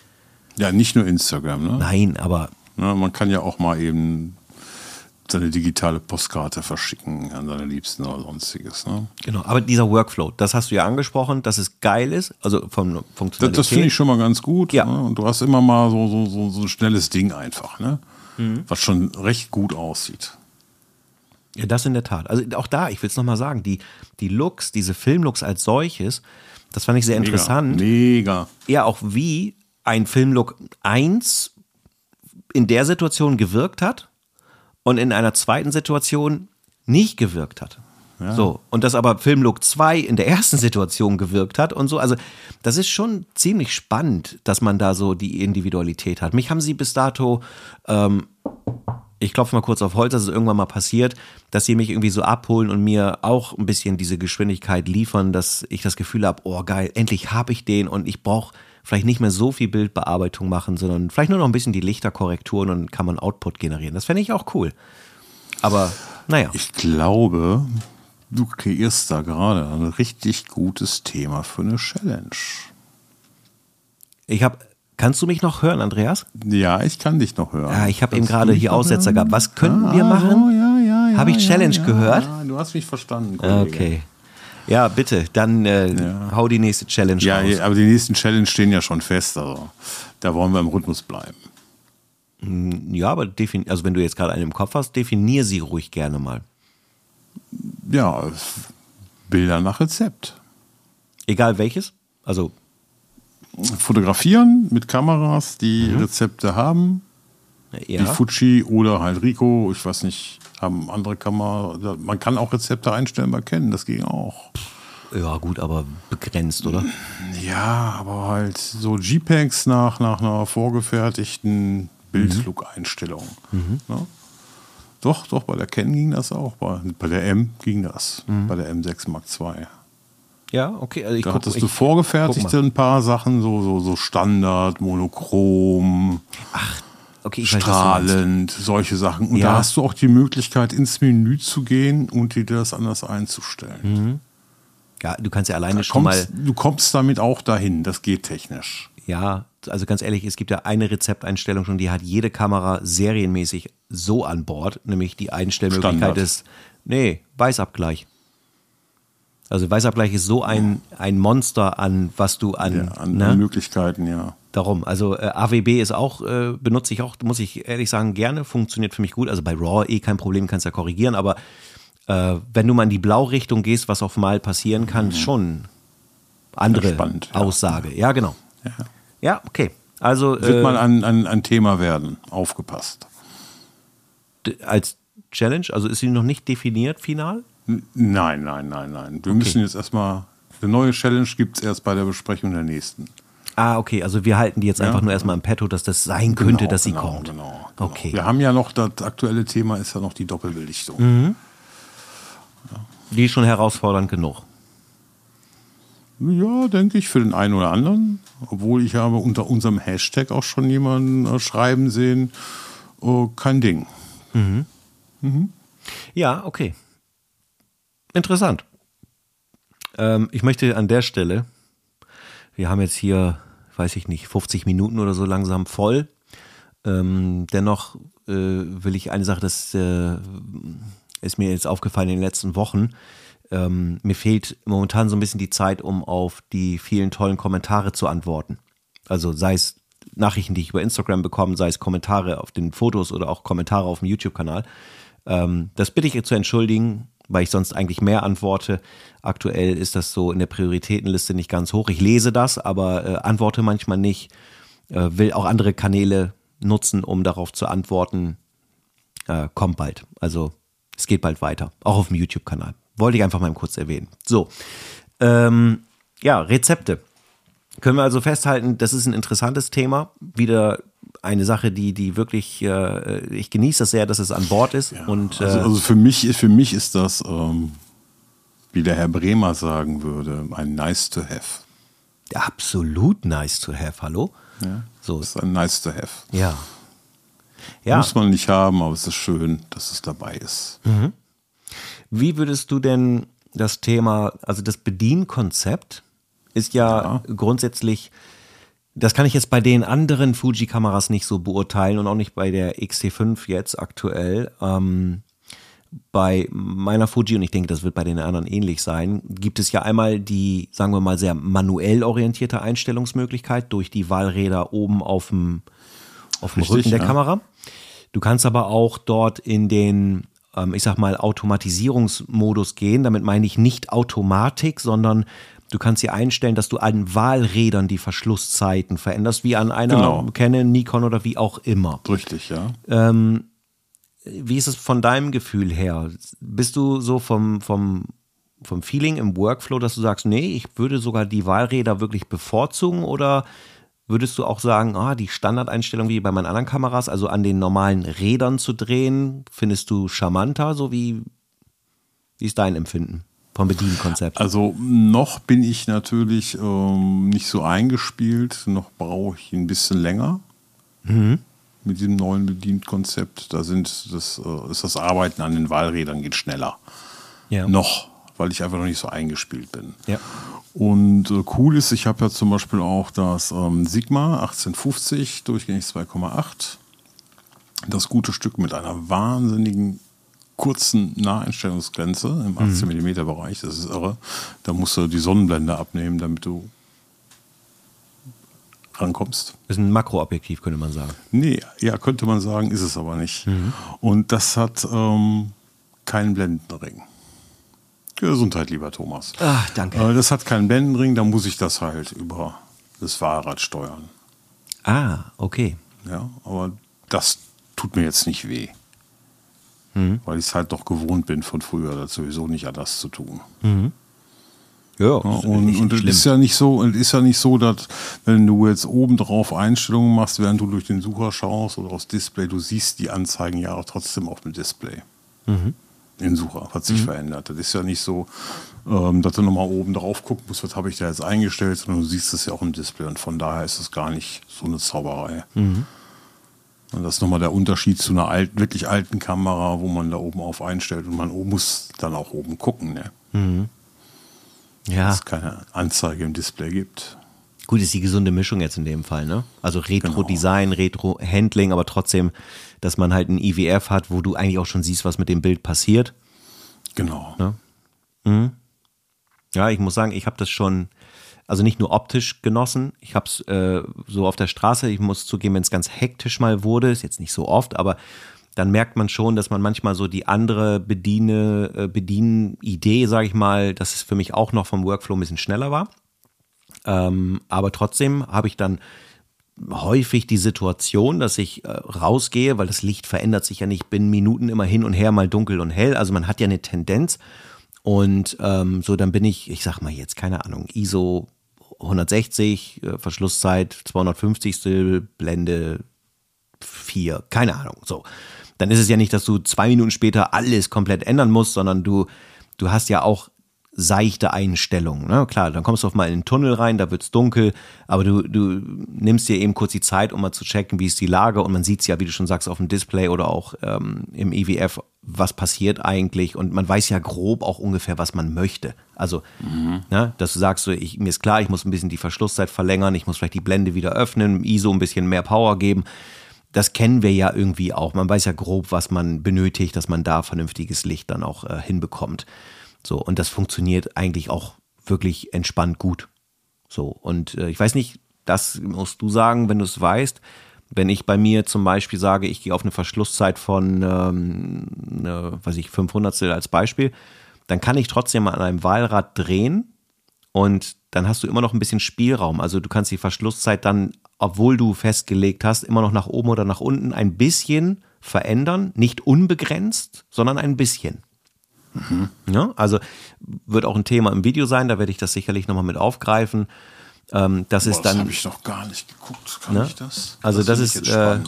Ja, nicht nur Instagram, ne? Nein, aber. Ja, man kann ja auch mal eben seine digitale Postkarte verschicken an seine Liebsten oder sonstiges. Ne? Genau, aber dieser Workflow, das hast du ja angesprochen, dass es geil ist, also vom Funktionalität. Das, das finde ich schon mal ganz gut. Ja. Ne? Und du hast immer mal so, so, so, so ein schnelles Ding einfach, ne? Mhm. was schon recht gut aussieht. Ja, das in der Tat. Also auch da, ich will es nochmal sagen, die, die Looks, diese Filmlooks als solches, das fand ich sehr mega, interessant. Mega. Ja, auch wie ein Filmlook 1 in der Situation gewirkt hat und in einer zweiten Situation nicht gewirkt hat. Ja. So, und das aber Filmlook 2 in der ersten Situation gewirkt hat und so. Also, das ist schon ziemlich spannend, dass man da so die Individualität hat. Mich haben sie bis dato, ähm, ich klopfe mal kurz auf Holz, dass es irgendwann mal passiert, dass sie mich irgendwie so abholen und mir auch ein bisschen diese Geschwindigkeit liefern, dass ich das Gefühl habe, oh geil, endlich habe ich den und ich brauche vielleicht nicht mehr so viel Bildbearbeitung machen, sondern vielleicht nur noch ein bisschen die Lichterkorrekturen und kann man Output generieren. Das fände ich auch cool. Aber naja. Ich glaube, du kreierst da gerade ein richtig gutes Thema für eine Challenge. Ich habe Kannst du mich noch hören, Andreas? Ja, ich kann dich noch hören. Ja, ich habe eben gerade hier Aussetzer hören? gehabt. Was könnten ah, wir machen? Oh, ja, ja, ja, habe ich Challenge gehört? Ja, du hast mich verstanden. Kollege. Okay. Ja, bitte, dann äh, ja. hau die nächste Challenge ja, raus. Ja, aber die nächsten Challenge stehen ja schon fest. Also da wollen wir im Rhythmus bleiben. Hm, ja, aber also wenn du jetzt gerade einen im Kopf hast, definier sie ruhig gerne mal. Ja, Bilder nach Rezept. Egal welches? Also fotografieren mit Kameras, die mhm. Rezepte haben. Ja. Die Fuji oder halt Rico, ich weiß nicht, haben andere Kamera. Man kann auch Rezepte einstellen bei Canon, das ging auch. Ja, gut, aber begrenzt, oder? Ja, aber halt so JPEGs nach, nach einer vorgefertigten Bildflugeinstellung. Mhm. Ja? Doch, doch, bei der Canon ging das auch. Bei, bei der M ging das. Mhm. Bei der M6 Mark II. Ja, okay. Also ich da guck, hattest ich, du vorgefertigte ein paar Sachen, so, so, so Standard, Monochrom. Ach, okay, ich strahlend, weiß, solche Sachen. Und ja. da hast du auch die Möglichkeit, ins Menü zu gehen und dir das anders einzustellen. Mhm. Ja, du kannst ja alleine da schon kommst, mal. Du kommst damit auch dahin, das geht technisch. Ja, also ganz ehrlich, es gibt ja eine Rezepteinstellung schon, die hat jede Kamera serienmäßig so an Bord, nämlich die Einstellmöglichkeit Standard. des, nee, Weißabgleich. Also Weißabgleich ist so ein, ein Monster an, was du an, ja, an, ne? Möglichkeiten, ja. Darum, also äh, AWB ist auch, äh, benutze ich auch, muss ich ehrlich sagen, gerne, funktioniert für mich gut. Also bei RAW eh kein Problem, kannst ja korrigieren, aber äh, wenn du mal in die Blaurichtung gehst, was auf Mal passieren kann, mhm. schon andere spannend, Aussage. Ja, ja genau. Ja. ja. okay. Also, Wird äh, mal ein, ein, ein Thema werden, aufgepasst. Als Challenge, also ist sie noch nicht definiert final? Nein, nein, nein, nein. Wir okay. müssen jetzt erstmal, eine neue Challenge gibt es erst bei der Besprechung der nächsten. Ah, okay, also wir halten die jetzt ja. einfach nur erstmal im Petto, dass das sein könnte, genau, dass sie genau, kommt. Genau, genau, Okay. Wir haben ja noch, das aktuelle Thema ist ja noch die Doppelbelichtung. Mhm. Ja. Die ist schon herausfordernd genug. Ja, denke ich, für den einen oder anderen. Obwohl ich habe unter unserem Hashtag auch schon jemanden äh, schreiben sehen, oh, kein Ding. Mhm. Mhm. Ja, okay. Interessant. Ähm, ich möchte an der Stelle, wir haben jetzt hier, weiß ich nicht, 50 Minuten oder so langsam voll. Ähm, dennoch äh, will ich eine Sache, das äh, ist mir jetzt aufgefallen in den letzten Wochen. Ähm, mir fehlt momentan so ein bisschen die Zeit, um auf die vielen tollen Kommentare zu antworten. Also sei es Nachrichten, die ich über Instagram bekomme, sei es Kommentare auf den Fotos oder auch Kommentare auf dem YouTube-Kanal. Ähm, das bitte ich zu entschuldigen weil ich sonst eigentlich mehr antworte. Aktuell ist das so in der Prioritätenliste nicht ganz hoch. Ich lese das, aber äh, antworte manchmal nicht. Äh, will auch andere Kanäle nutzen, um darauf zu antworten. Äh, kommt bald. Also es geht bald weiter. Auch auf dem YouTube-Kanal. Wollte ich einfach mal kurz erwähnen. So. Ähm, ja, Rezepte. Können wir also festhalten, das ist ein interessantes Thema. Wieder eine Sache, die, die wirklich, äh, ich genieße das sehr, dass es an Bord ist. Ja, und, äh, also, also, für, mich, für mich ist das, ähm, wie der Herr Bremer sagen würde, ein nice to have. Absolut nice to have, hallo? Ja, so. Das ist ein nice to have. Ja. ja. Muss man nicht haben, aber es ist schön, dass es dabei ist. Mhm. Wie würdest du denn das Thema, also das Bedienkonzept ist ja, ja. grundsätzlich das kann ich jetzt bei den anderen Fuji-Kameras nicht so beurteilen und auch nicht bei der XT5 jetzt aktuell. Ähm, bei meiner Fuji, und ich denke, das wird bei den anderen ähnlich sein, gibt es ja einmal die, sagen wir mal, sehr manuell orientierte Einstellungsmöglichkeit durch die Wahlräder oben auf dem, auf dem Richtig, Rücken der ja. Kamera. Du kannst aber auch dort in den, ähm, ich sag mal, Automatisierungsmodus gehen. Damit meine ich nicht Automatik, sondern Du kannst hier einstellen, dass du an Wahlrädern die Verschlusszeiten veränderst, wie an einer genau. Canon, Nikon oder wie auch immer. Richtig, ja. Ähm, wie ist es von deinem Gefühl her? Bist du so vom, vom, vom Feeling im Workflow, dass du sagst, nee, ich würde sogar die Wahlräder wirklich bevorzugen oder würdest du auch sagen, ah, die Standardeinstellung wie bei meinen anderen Kameras, also an den normalen Rädern zu drehen, findest du charmanter, so wie, wie ist dein Empfinden? Vom Bedienkonzept? Also noch bin ich natürlich ähm, nicht so eingespielt, noch brauche ich ein bisschen länger mhm. mit diesem neuen Bedienkonzept. Da sind das, äh, ist das Arbeiten an den Wahlrädern geht schneller. Ja. Noch, weil ich einfach noch nicht so eingespielt bin. Ja. Und äh, cool ist, ich habe ja zum Beispiel auch das ähm, Sigma 1850 durchgängig 2,8. Das gute Stück mit einer wahnsinnigen kurzen Naheinstellungsgrenze im 18 mm Bereich, das ist irre. Da musst du die Sonnenblende abnehmen, damit du rankommst. Ist ein Makroobjektiv, könnte man sagen. Nee, ja, könnte man sagen, ist es aber nicht. Mhm. Und das hat ähm, keinen Blendenring. Gesundheit, lieber Thomas. Ach, danke. Äh, das hat keinen Blendenring, da muss ich das halt über das Fahrrad steuern. Ah, okay. Ja, aber das tut mir jetzt nicht weh. Mhm. Weil ich es halt doch gewohnt bin von früher, das sowieso nicht anders zu tun. Mhm. Ja, und, und es ist ja nicht so, ist ja nicht so, dass wenn du jetzt oben drauf Einstellungen machst, während du durch den Sucher schaust oder aufs Display, du siehst die Anzeigen ja auch trotzdem auf dem Display. Mhm. Den Sucher hat sich mhm. verändert. Das ist ja nicht so, ähm, dass du nochmal oben drauf gucken musst, was habe ich da jetzt eingestellt, sondern du siehst es ja auch im Display und von daher ist es gar nicht so eine Zauberei. Mhm. Und das ist nochmal der Unterschied zu einer alten, wirklich alten Kamera, wo man da oben auf einstellt und man muss dann auch oben gucken. Ne? Mhm. Ja. Dass es keine Anzeige im Display gibt. Gut, ist die gesunde Mischung jetzt in dem Fall, ne? Also Retro-Design, genau. Retro-Handling, aber trotzdem, dass man halt ein IWF hat, wo du eigentlich auch schon siehst, was mit dem Bild passiert. Genau. Ne? Mhm. Ja, ich muss sagen, ich habe das schon, also nicht nur optisch genossen, ich habe es äh, so auf der Straße, ich muss zugeben, wenn es ganz hektisch mal wurde, ist jetzt nicht so oft, aber dann merkt man schon, dass man manchmal so die andere Bediene, äh, Bedienidee, sage ich mal, dass es für mich auch noch vom Workflow ein bisschen schneller war. Ähm, aber trotzdem habe ich dann häufig die Situation, dass ich äh, rausgehe, weil das Licht verändert sich ja nicht binnen Minuten immer hin und her, mal dunkel und hell. Also man hat ja eine Tendenz. Und ähm, so, dann bin ich, ich sag mal jetzt, keine Ahnung, ISO 160, äh, Verschlusszeit 250. Blende 4, keine Ahnung. So dann ist es ja nicht, dass du zwei Minuten später alles komplett ändern musst, sondern du, du hast ja auch seichte Einstellungen. Ne? Klar, dann kommst du auf mal in den Tunnel rein, da wird's dunkel, aber du, du nimmst dir eben kurz die Zeit, um mal zu checken, wie ist die Lage und man sieht's ja, wie du schon sagst, auf dem Display oder auch ähm, im EWF, was passiert eigentlich und man weiß ja grob auch ungefähr, was man möchte. Also, mhm. ne, dass du sagst, so, ich, mir ist klar, ich muss ein bisschen die Verschlusszeit verlängern, ich muss vielleicht die Blende wieder öffnen, ISO ein bisschen mehr Power geben das kennen wir ja irgendwie auch. Man weiß ja grob, was man benötigt, dass man da vernünftiges Licht dann auch äh, hinbekommt. So, und das funktioniert eigentlich auch wirklich entspannt gut. So, und äh, ich weiß nicht, das musst du sagen, wenn du es weißt. Wenn ich bei mir zum Beispiel sage, ich gehe auf eine Verschlusszeit von, ähm, ne, weiß ich, 500 als Beispiel, dann kann ich trotzdem an einem Wahlrad drehen und dann hast du immer noch ein bisschen Spielraum. Also du kannst die Verschlusszeit dann obwohl du festgelegt hast, immer noch nach oben oder nach unten ein bisschen verändern. Nicht unbegrenzt, sondern ein bisschen. Mhm. Ja, also wird auch ein Thema im Video sein, da werde ich das sicherlich nochmal mit aufgreifen. Ähm, das Boah, ist dann. Das habe ich noch gar nicht geguckt. Kann ne? ich das? Also, das, das ist, äh,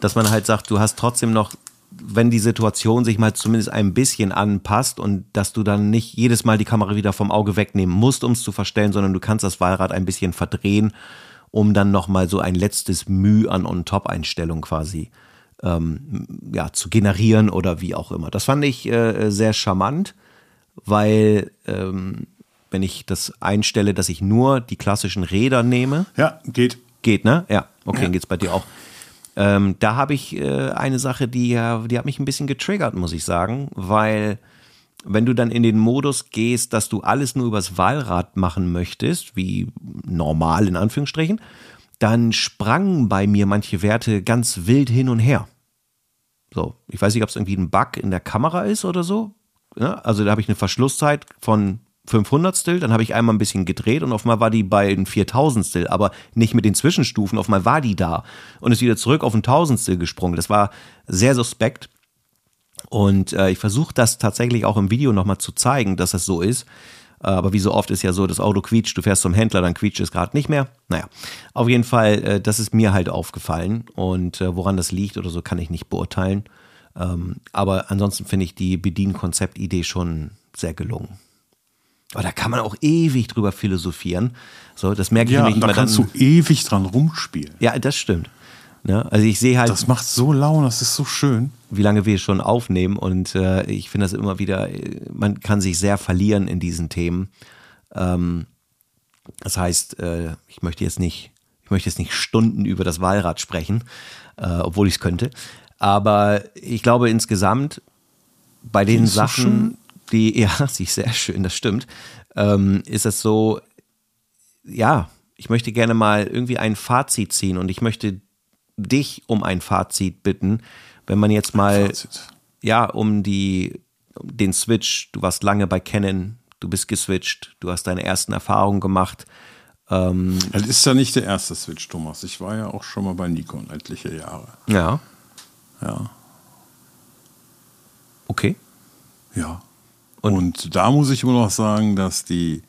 dass man halt sagt, du hast trotzdem noch, wenn die Situation sich mal zumindest ein bisschen anpasst und dass du dann nicht jedes Mal die Kamera wieder vom Auge wegnehmen musst, um es zu verstellen, sondern du kannst das Wahlrad ein bisschen verdrehen um dann nochmal so ein letztes Mühe an On-Top-Einstellung quasi ähm, ja, zu generieren oder wie auch immer. Das fand ich äh, sehr charmant, weil ähm, wenn ich das einstelle, dass ich nur die klassischen Räder nehme. Ja, geht. Geht, ne? Ja, okay, ja. dann geht's bei dir auch. Ähm, da habe ich äh, eine Sache, die, die hat mich ein bisschen getriggert, muss ich sagen, weil wenn du dann in den Modus gehst, dass du alles nur übers Wahlrad machen möchtest, wie normal in Anführungsstrichen, dann sprangen bei mir manche Werte ganz wild hin und her. So, ich weiß nicht, ob es irgendwie ein Bug in der Kamera ist oder so. Ja, also da habe ich eine Verschlusszeit von 500 dann habe ich einmal ein bisschen gedreht und auf einmal war die bei ein 4000 aber nicht mit den Zwischenstufen, auf einmal war die da und ist wieder zurück auf ein Tausendstel gesprungen. Das war sehr suspekt und äh, ich versuche das tatsächlich auch im Video nochmal zu zeigen, dass das so ist. Äh, aber wie so oft ist ja so, das Auto quietscht, du fährst zum Händler, dann quietscht es gerade nicht mehr. Naja, auf jeden Fall, äh, das ist mir halt aufgefallen. Und äh, woran das liegt oder so, kann ich nicht beurteilen. Ähm, aber ansonsten finde ich die Bedienkonzeptidee schon sehr gelungen. Aber da kann man auch ewig drüber philosophieren. So, das merke ich ja, nämlich da immer kannst dann. du ewig dran rumspielen. Ja, das stimmt. Ne? Also ich sehe halt. Das macht so Laune, das ist so schön. Wie lange wir schon aufnehmen und äh, ich finde das immer wieder, man kann sich sehr verlieren in diesen Themen. Ähm, das heißt, äh, ich möchte jetzt nicht, ich möchte jetzt nicht Stunden über das Wahlrad sprechen, äh, obwohl ich es könnte. Aber ich glaube insgesamt bei den Sachen, so die, ja, sie ist sehr schön, das stimmt, ähm, ist es so, ja, ich möchte gerne mal irgendwie ein Fazit ziehen und ich möchte dich um ein Fazit bitten, wenn man jetzt mal, ja, um die, um den Switch, du warst lange bei Canon, du bist geswitcht, du hast deine ersten Erfahrungen gemacht. Ähm, das ist ja nicht der erste Switch, Thomas. Ich war ja auch schon mal bei Nikon etliche Jahre. Ja. Ja. Okay. Ja. Und, Und da muss ich immer noch sagen, dass die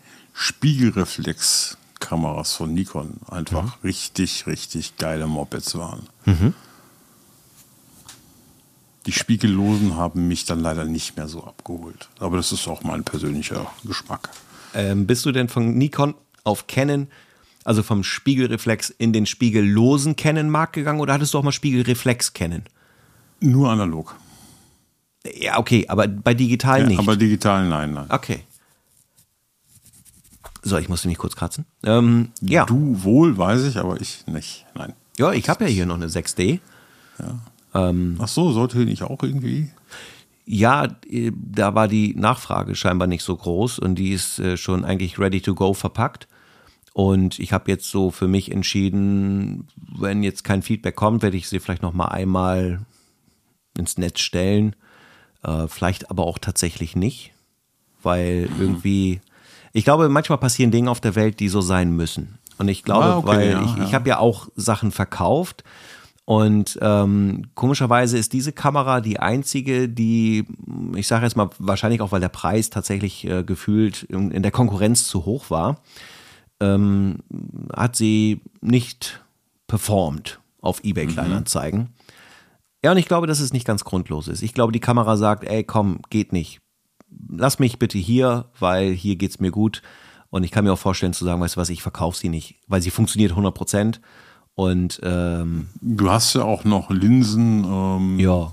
Spiegelreflexkameras von Nikon einfach mhm. richtig, richtig geile Mopeds waren. Mhm. Die Spiegellosen haben mich dann leider nicht mehr so abgeholt. Aber das ist auch mein persönlicher Geschmack. Ähm, bist du denn von Nikon auf Canon, also vom Spiegelreflex in den spiegellosen Canon-Markt gegangen oder hattest du auch mal Spiegelreflex Canon? Nur analog. Ja, okay, aber bei digital ja, nicht. Aber digital nein, nein. Okay. So, ich musste mich kurz kratzen. Ähm, ja. Du wohl, weiß ich, aber ich nicht. Nein. Ja, ich habe ja hier noch eine 6D. Ja. Ähm, Ach so, sollte nicht auch irgendwie? Ja, äh, da war die Nachfrage scheinbar nicht so groß und die ist äh, schon eigentlich ready to go verpackt. Und ich habe jetzt so für mich entschieden, wenn jetzt kein Feedback kommt, werde ich sie vielleicht noch mal einmal ins Netz stellen. Äh, vielleicht aber auch tatsächlich nicht, weil mhm. irgendwie, ich glaube, manchmal passieren Dinge auf der Welt, die so sein müssen. Und ich glaube, ah, okay, weil ja, ich, ja. ich habe ja auch Sachen verkauft und ähm, komischerweise ist diese Kamera die einzige, die, ich sage jetzt mal, wahrscheinlich auch, weil der Preis tatsächlich äh, gefühlt in, in, der Konkurrenz zu hoch war, ähm, hat sie nicht performt auf eBay mhm. Kleinanzeigen. Mhm. Ja, und ich glaube, dass es nicht ganz grundlos ist. Ich glaube, die Kamera sagt, ey, komm, geht nicht. Lass mich bitte hier, weil hier geht's mir gut. Und ich kann mir auch vorstellen zu sagen, weißt du was, ich verkaufe sie nicht, weil sie funktioniert 100 Prozent und ähm, du hast ja auch noch Linsen, ähm, ja.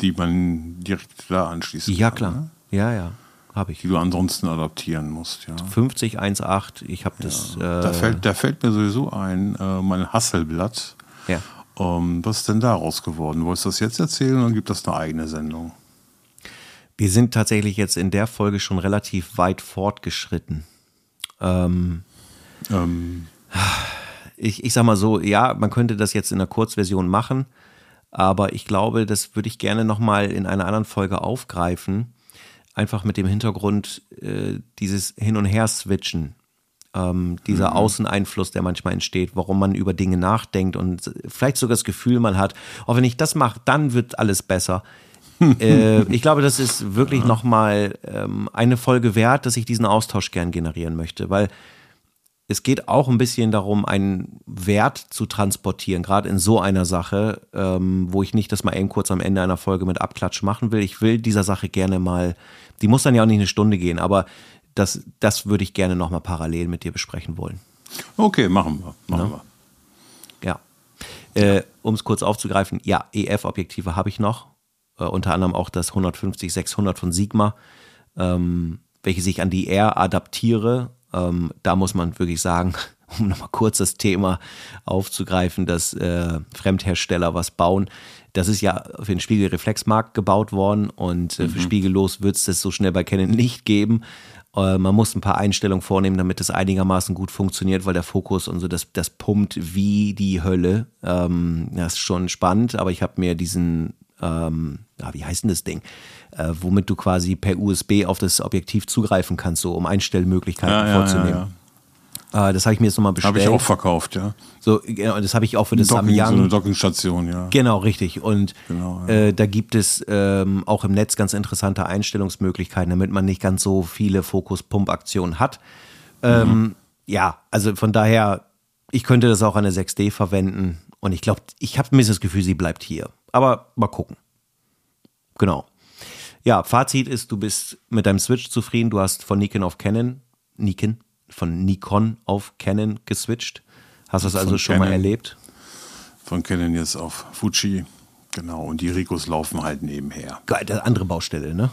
die man direkt da anschließen ja, kann. Ja, klar. Ne? Ja, ja. Habe ich. Die du ansonsten adaptieren musst, ja. 50, 1,8, ich habe das. Ja. Äh, da, fällt, da fällt mir sowieso ein, äh, mein Hasselblatt. Ja. Ähm, was ist denn daraus geworden? Wolltest du das jetzt erzählen oder gibt das eine eigene Sendung? Wir sind tatsächlich jetzt in der Folge schon relativ weit fortgeschritten. Ähm, ähm ich, ich sag mal so, ja, man könnte das jetzt in einer Kurzversion machen, aber ich glaube, das würde ich gerne nochmal in einer anderen Folge aufgreifen. Einfach mit dem Hintergrund äh, dieses Hin- und Her-Switchen. Ähm, dieser mhm. Außeneinfluss, der manchmal entsteht, warum man über Dinge nachdenkt und vielleicht sogar das Gefühl man hat, auch oh, wenn ich das mache, dann wird alles besser. äh, ich glaube, das ist wirklich ja. nochmal ähm, eine Folge wert, dass ich diesen Austausch gern generieren möchte, weil es geht auch ein bisschen darum, einen Wert zu transportieren, gerade in so einer Sache, ähm, wo ich nicht das mal eben kurz am Ende einer Folge mit Abklatsch machen will. Ich will dieser Sache gerne mal, die muss dann ja auch nicht eine Stunde gehen, aber das, das würde ich gerne nochmal parallel mit dir besprechen wollen. Okay, machen wir. Machen ja. wir. Ja. Äh, um es kurz aufzugreifen, ja, EF-Objektive habe ich noch. Äh, unter anderem auch das 150-600 von Sigma, ähm, welche sich an die R adaptiere ähm, da muss man wirklich sagen, um nochmal kurz das Thema aufzugreifen, dass äh, Fremdhersteller was bauen. Das ist ja für den Spiegelreflexmarkt gebaut worden und äh, mhm. für Spiegellos wird es das so schnell bei Canon nicht geben. Äh, man muss ein paar Einstellungen vornehmen, damit es einigermaßen gut funktioniert, weil der Fokus und so, das, das pumpt wie die Hölle. Ähm, das ist schon spannend, aber ich habe mir diesen, ähm, ja, wie heißt denn das Ding? äh, womit du quasi per USB auf das Objektiv zugreifen kannst, so um Einstellmöglichkeiten ja, vorzunehmen. Ja. Äh, das habe ich mir jetzt nochmal bestellt. Habe ich auch verkauft, ja. So, genau, das habe ich auch für das Docking, Samyang. So eine Dockingstation, ja. Genau, richtig. Und genau, äh, da gibt es ähm, auch im Netz ganz interessante Einstellungsmöglichkeiten, damit man nicht ganz so viele Fokus-Pump-Aktionen hat. Ähm, mhm. Ja, also von daher, ich könnte das auch an der 6D verwenden. Und ich glaube, ich habe ein bisschen das Gefühl, sie bleibt hier. Aber mal gucken. Genau. Ja, Fazit ist, du bist mit deinem Switch zufrieden. Du hast von Nikon auf Canon, Nikon, von Nikon auf Canon geswitcht. Hast du das also schon Canon, mal erlebt? Von Canon jetzt auf Fuji. Genau, und die Ricos laufen halt nebenher. Geil, andere Baustelle, ne?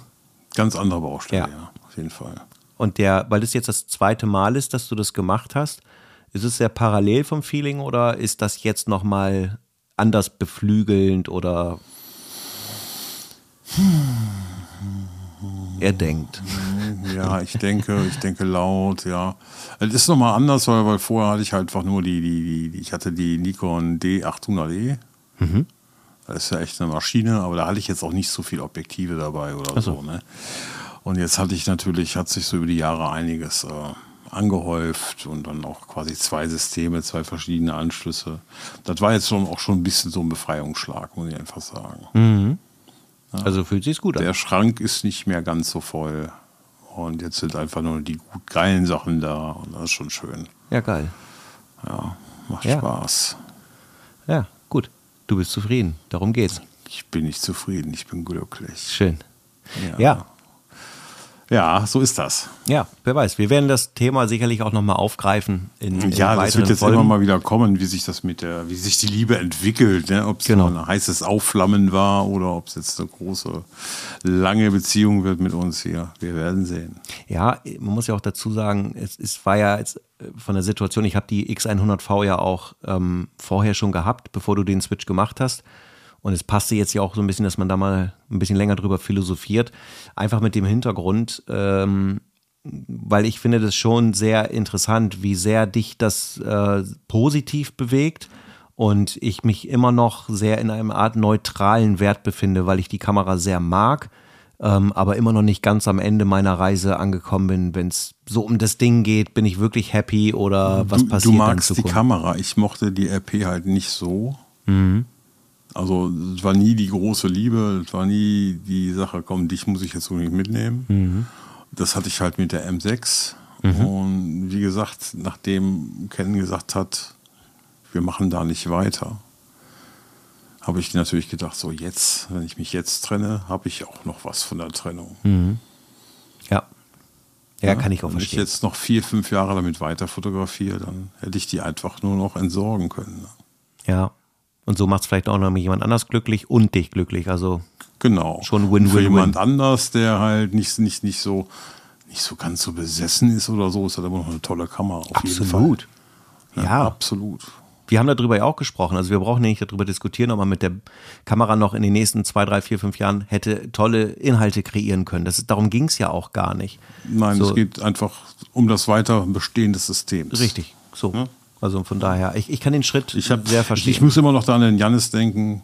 Ganz andere Baustelle, ja. ja, auf jeden Fall. Und der, weil das jetzt das zweite Mal ist, dass du das gemacht hast, ist es sehr parallel vom Feeling oder ist das jetzt nochmal anders beflügelnd oder? Er denkt. Ja, ich denke, ich denke laut, ja. Es ist nochmal anders, weil, weil vorher hatte ich halt einfach nur die, die, die ich hatte die Nikon D800E. Mhm. Das ist ja echt eine Maschine, aber da hatte ich jetzt auch nicht so viele Objektive dabei oder so. so ne? Und jetzt hatte ich natürlich, hat sich so über die Jahre einiges äh, angehäuft und dann auch quasi zwei Systeme, zwei verschiedene Anschlüsse. Das war jetzt schon auch schon ein bisschen so ein Befreiungsschlag, muss ich einfach sagen. Mhm. Also fühlt sich gut an. Der Schrank ist nicht mehr ganz so voll. Und jetzt sind einfach nur die gut geilen Sachen da und das ist schon schön. Ja, geil. Ja, macht ja. Spaß. Ja, gut. Du bist zufrieden. Darum geht's. Ich bin nicht zufrieden, ich bin glücklich. Schön. Ja. ja. Ja, so ist das. Ja, wer weiß. Wir werden das Thema sicherlich auch nochmal aufgreifen. In, in ja, das wird jetzt Folgen. immer mal wieder kommen, wie sich das mit der, wie sich die Liebe entwickelt, ne? ob es genau. ein heißes Aufflammen war oder ob es jetzt eine große, lange Beziehung wird mit uns hier. Wir werden sehen. Ja, man muss ja auch dazu sagen, es, es war ja jetzt äh, von der Situation, ich habe die X100V ja auch ähm, vorher schon gehabt, bevor du den Switch gemacht hast. Und es passte jetzt ja auch so ein bisschen, dass man da mal ein bisschen länger drüber philosophiert. Einfach mit dem Hintergrund, ähm, weil ich finde das schon sehr interessant, wie sehr dich das äh, positiv bewegt und ich mich immer noch sehr in einem Art neutralen Wert befinde, weil ich die Kamera sehr mag, ähm, aber immer noch nicht ganz am Ende meiner Reise angekommen bin. Wenn es so um das Ding geht, bin ich wirklich happy oder was du, passiert? Du magst die Kamera. Ich mochte die RP halt nicht so. Mhm. Also es war nie die große Liebe, es war nie die Sache, komm, dich muss ich jetzt so nicht mitnehmen. Mhm. Das hatte ich halt mit der M6. Mhm. Und wie gesagt, nachdem Ken gesagt hat, wir machen da nicht weiter, habe ich natürlich gedacht, so jetzt, wenn ich mich jetzt trenne, habe ich auch noch was von der Trennung. Mhm. Ja. ja. Ja, kann ich auch verstehen. Wenn ich jetzt noch vier, fünf Jahre damit weiter fotografiere, dann hätte ich die einfach nur noch entsorgen können. Ne? Ja, und so macht es vielleicht auch noch jemand anders glücklich und dich glücklich. Also genau. schon Win-Win. Für jemand anders, der halt nicht, nicht, nicht, so, nicht so ganz so besessen ist oder so, ist halt aber noch eine tolle Kamera. Auf absolut. Ja, ja, absolut. Wir haben darüber ja auch gesprochen. Also wir brauchen ja nicht darüber diskutieren, ob man mit der Kamera noch in den nächsten zwei, drei, vier, fünf Jahren hätte tolle Inhalte kreieren können. Das darum ging es ja auch gar nicht. Nein, so. es geht einfach um das Weiterbestehen des Systems. Richtig, so. Ja? Also von daher, ich, ich kann den Schritt ich hab, sehr verstehen. Ich, muss immer noch da an den Jannis denken.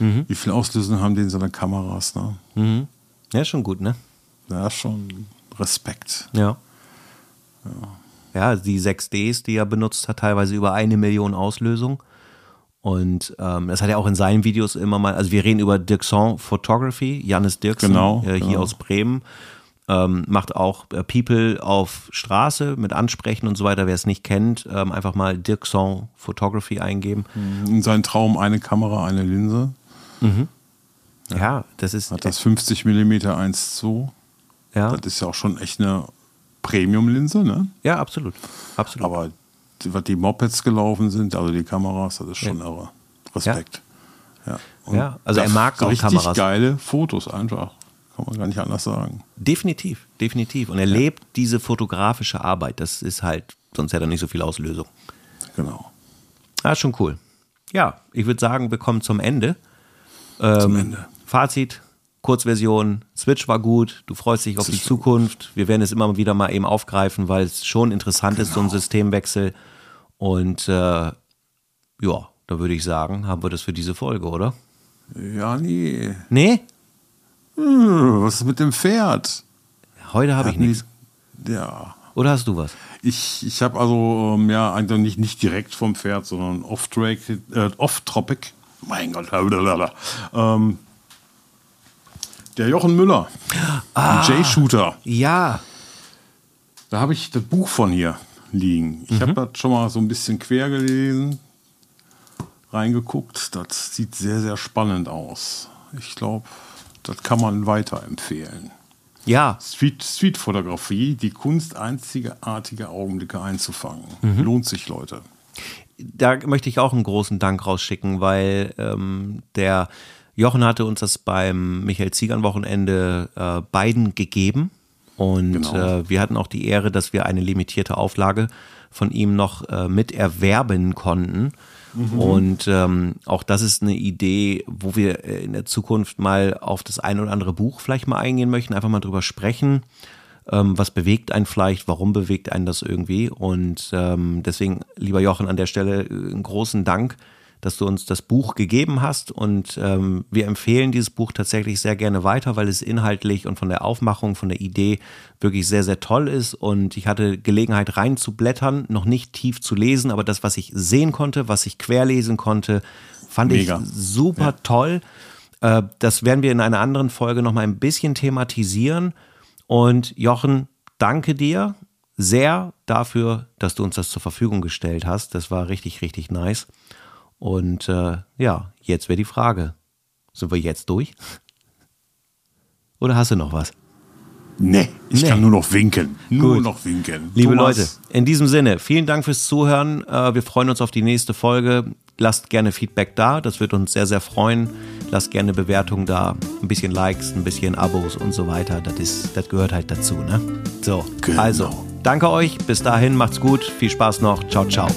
Mhm. Wie viel Auslösungen haben die in seinen Kameras? Ne? Mhm. Ja, schon gut, ne? Ja, schon Respekt. Ja. Ja, ja die 6Ds, die er benutzt hat, teilweise über eine Million Auslösungen. Und ähm, das hat er auch in seinen Videos immer mal, also wir reden über Dirkson Photography, Jannis Dirksen, genau, äh, hier genau. aus Bremen ähm, macht auch äh, People auf Straße mit Ansprechen und so weiter. Wer es nicht kennt, ähm, einfach mal Dirkson Photography eingeben. In seinem Traum eine Kamera, eine Linse. Mhm. Ja, ja, das ist. Hat das 50 mm 1.2. Ja. Das ist ja auch schon echt eine Premium-Linse, ne? Ja, absolut. absolut. Aber was die Mopeds gelaufen sind, also die Kameras, das ist schon ja. irre. Respekt. Ja, ja. ja also er mag auch richtig Kameras. geile Fotos einfach. Kann man gar nicht anders sagen. Definitiv, definitiv. Und er ja. lebt diese fotografische Arbeit. Das ist halt, sonst hätte er nicht so viel Auslösung. Genau. Ah, schon cool. Ja, ich würde sagen, wir kommen zum Ende. Ähm, zum Ende. Fazit, Kurzversion, Switch war gut, du freust dich auf die Zukunft. Wir werden es immer wieder mal eben aufgreifen, weil es schon interessant genau. ist, so ein genau. Systemwechsel. Und äh, ja, da würde ich sagen, haben wir das für diese Folge, oder? Ja, nee. Nee? Hm, was ist mit dem Pferd? Heute habe ich nichts. Ja. Oder hast du was? Ich, ich habe also, ähm, ja, eigentlich nicht, nicht direkt vom Pferd, sondern off-tropic. Äh, off mein Gott. Ähm, der Jochen Müller. Ah, J-Shooter. Ja. Da habe ich das Buch von hier liegen. Ich mhm. habe das schon mal so ein bisschen quer gelesen, reingeguckt. Das sieht sehr, sehr spannend aus. Ich glaube, das kann man weiterempfehlen. Ja. Street, Street-Fotografie, die Kunst, einzigartige Augenblicke einzufangen. Mhm. Lohnt sich, Leute. Da möchte ich auch einen großen Dank rausschicken, weil ähm, der Jochen hatte uns das beim Michael Ziegern Wochenende äh, beiden gegeben. Und genau. äh, wir hatten auch die Ehre, dass wir eine limitierte Auflage von ihm noch äh, mit erwerben konnten. Mhm. Und ähm, auch das ist eine Idee, wo wir äh, in der Zukunft mal auf das ein oder andere Buch vielleicht mal eingehen möchten, einfach mal drüber sprechen. Ähm, was bewegt einen vielleicht? Warum bewegt einen das irgendwie? Und ähm, deswegen, lieber Jochen, an der Stelle äh, einen großen Dank dass du uns das Buch gegeben hast. Und ähm, wir empfehlen dieses Buch tatsächlich sehr gerne weiter, weil es inhaltlich und von der Aufmachung, von der Idee wirklich sehr, sehr toll ist. Und ich hatte Gelegenheit reinzublättern, noch nicht tief zu lesen, aber das, was ich sehen konnte, was ich querlesen konnte, fand Mega. ich super ja. toll. Äh, das werden wir in einer anderen Folge noch mal ein bisschen thematisieren. Und Jochen, danke dir sehr dafür, dass du uns das zur Verfügung gestellt hast. Das war richtig, richtig nice. Und äh, ja, jetzt wäre die Frage, sind wir jetzt durch? Oder hast du noch was? Nee, ich nee. kann nur noch winken. Nur Gut. noch winken. Liebe Thomas. Leute, in diesem Sinne, vielen Dank fürs Zuhören. Äh, wir freuen uns auf die nächste Folge. Lasst gerne Feedback da, das wird uns sehr, sehr freuen. Lasst gerne Bewertungen da, ein bisschen Likes, ein bisschen Abos und so weiter. Das, ist, das gehört halt dazu. Ne? So, genau. also, danke euch. Bis dahin, macht's gut. Viel Spaß noch. Ciao, ciao.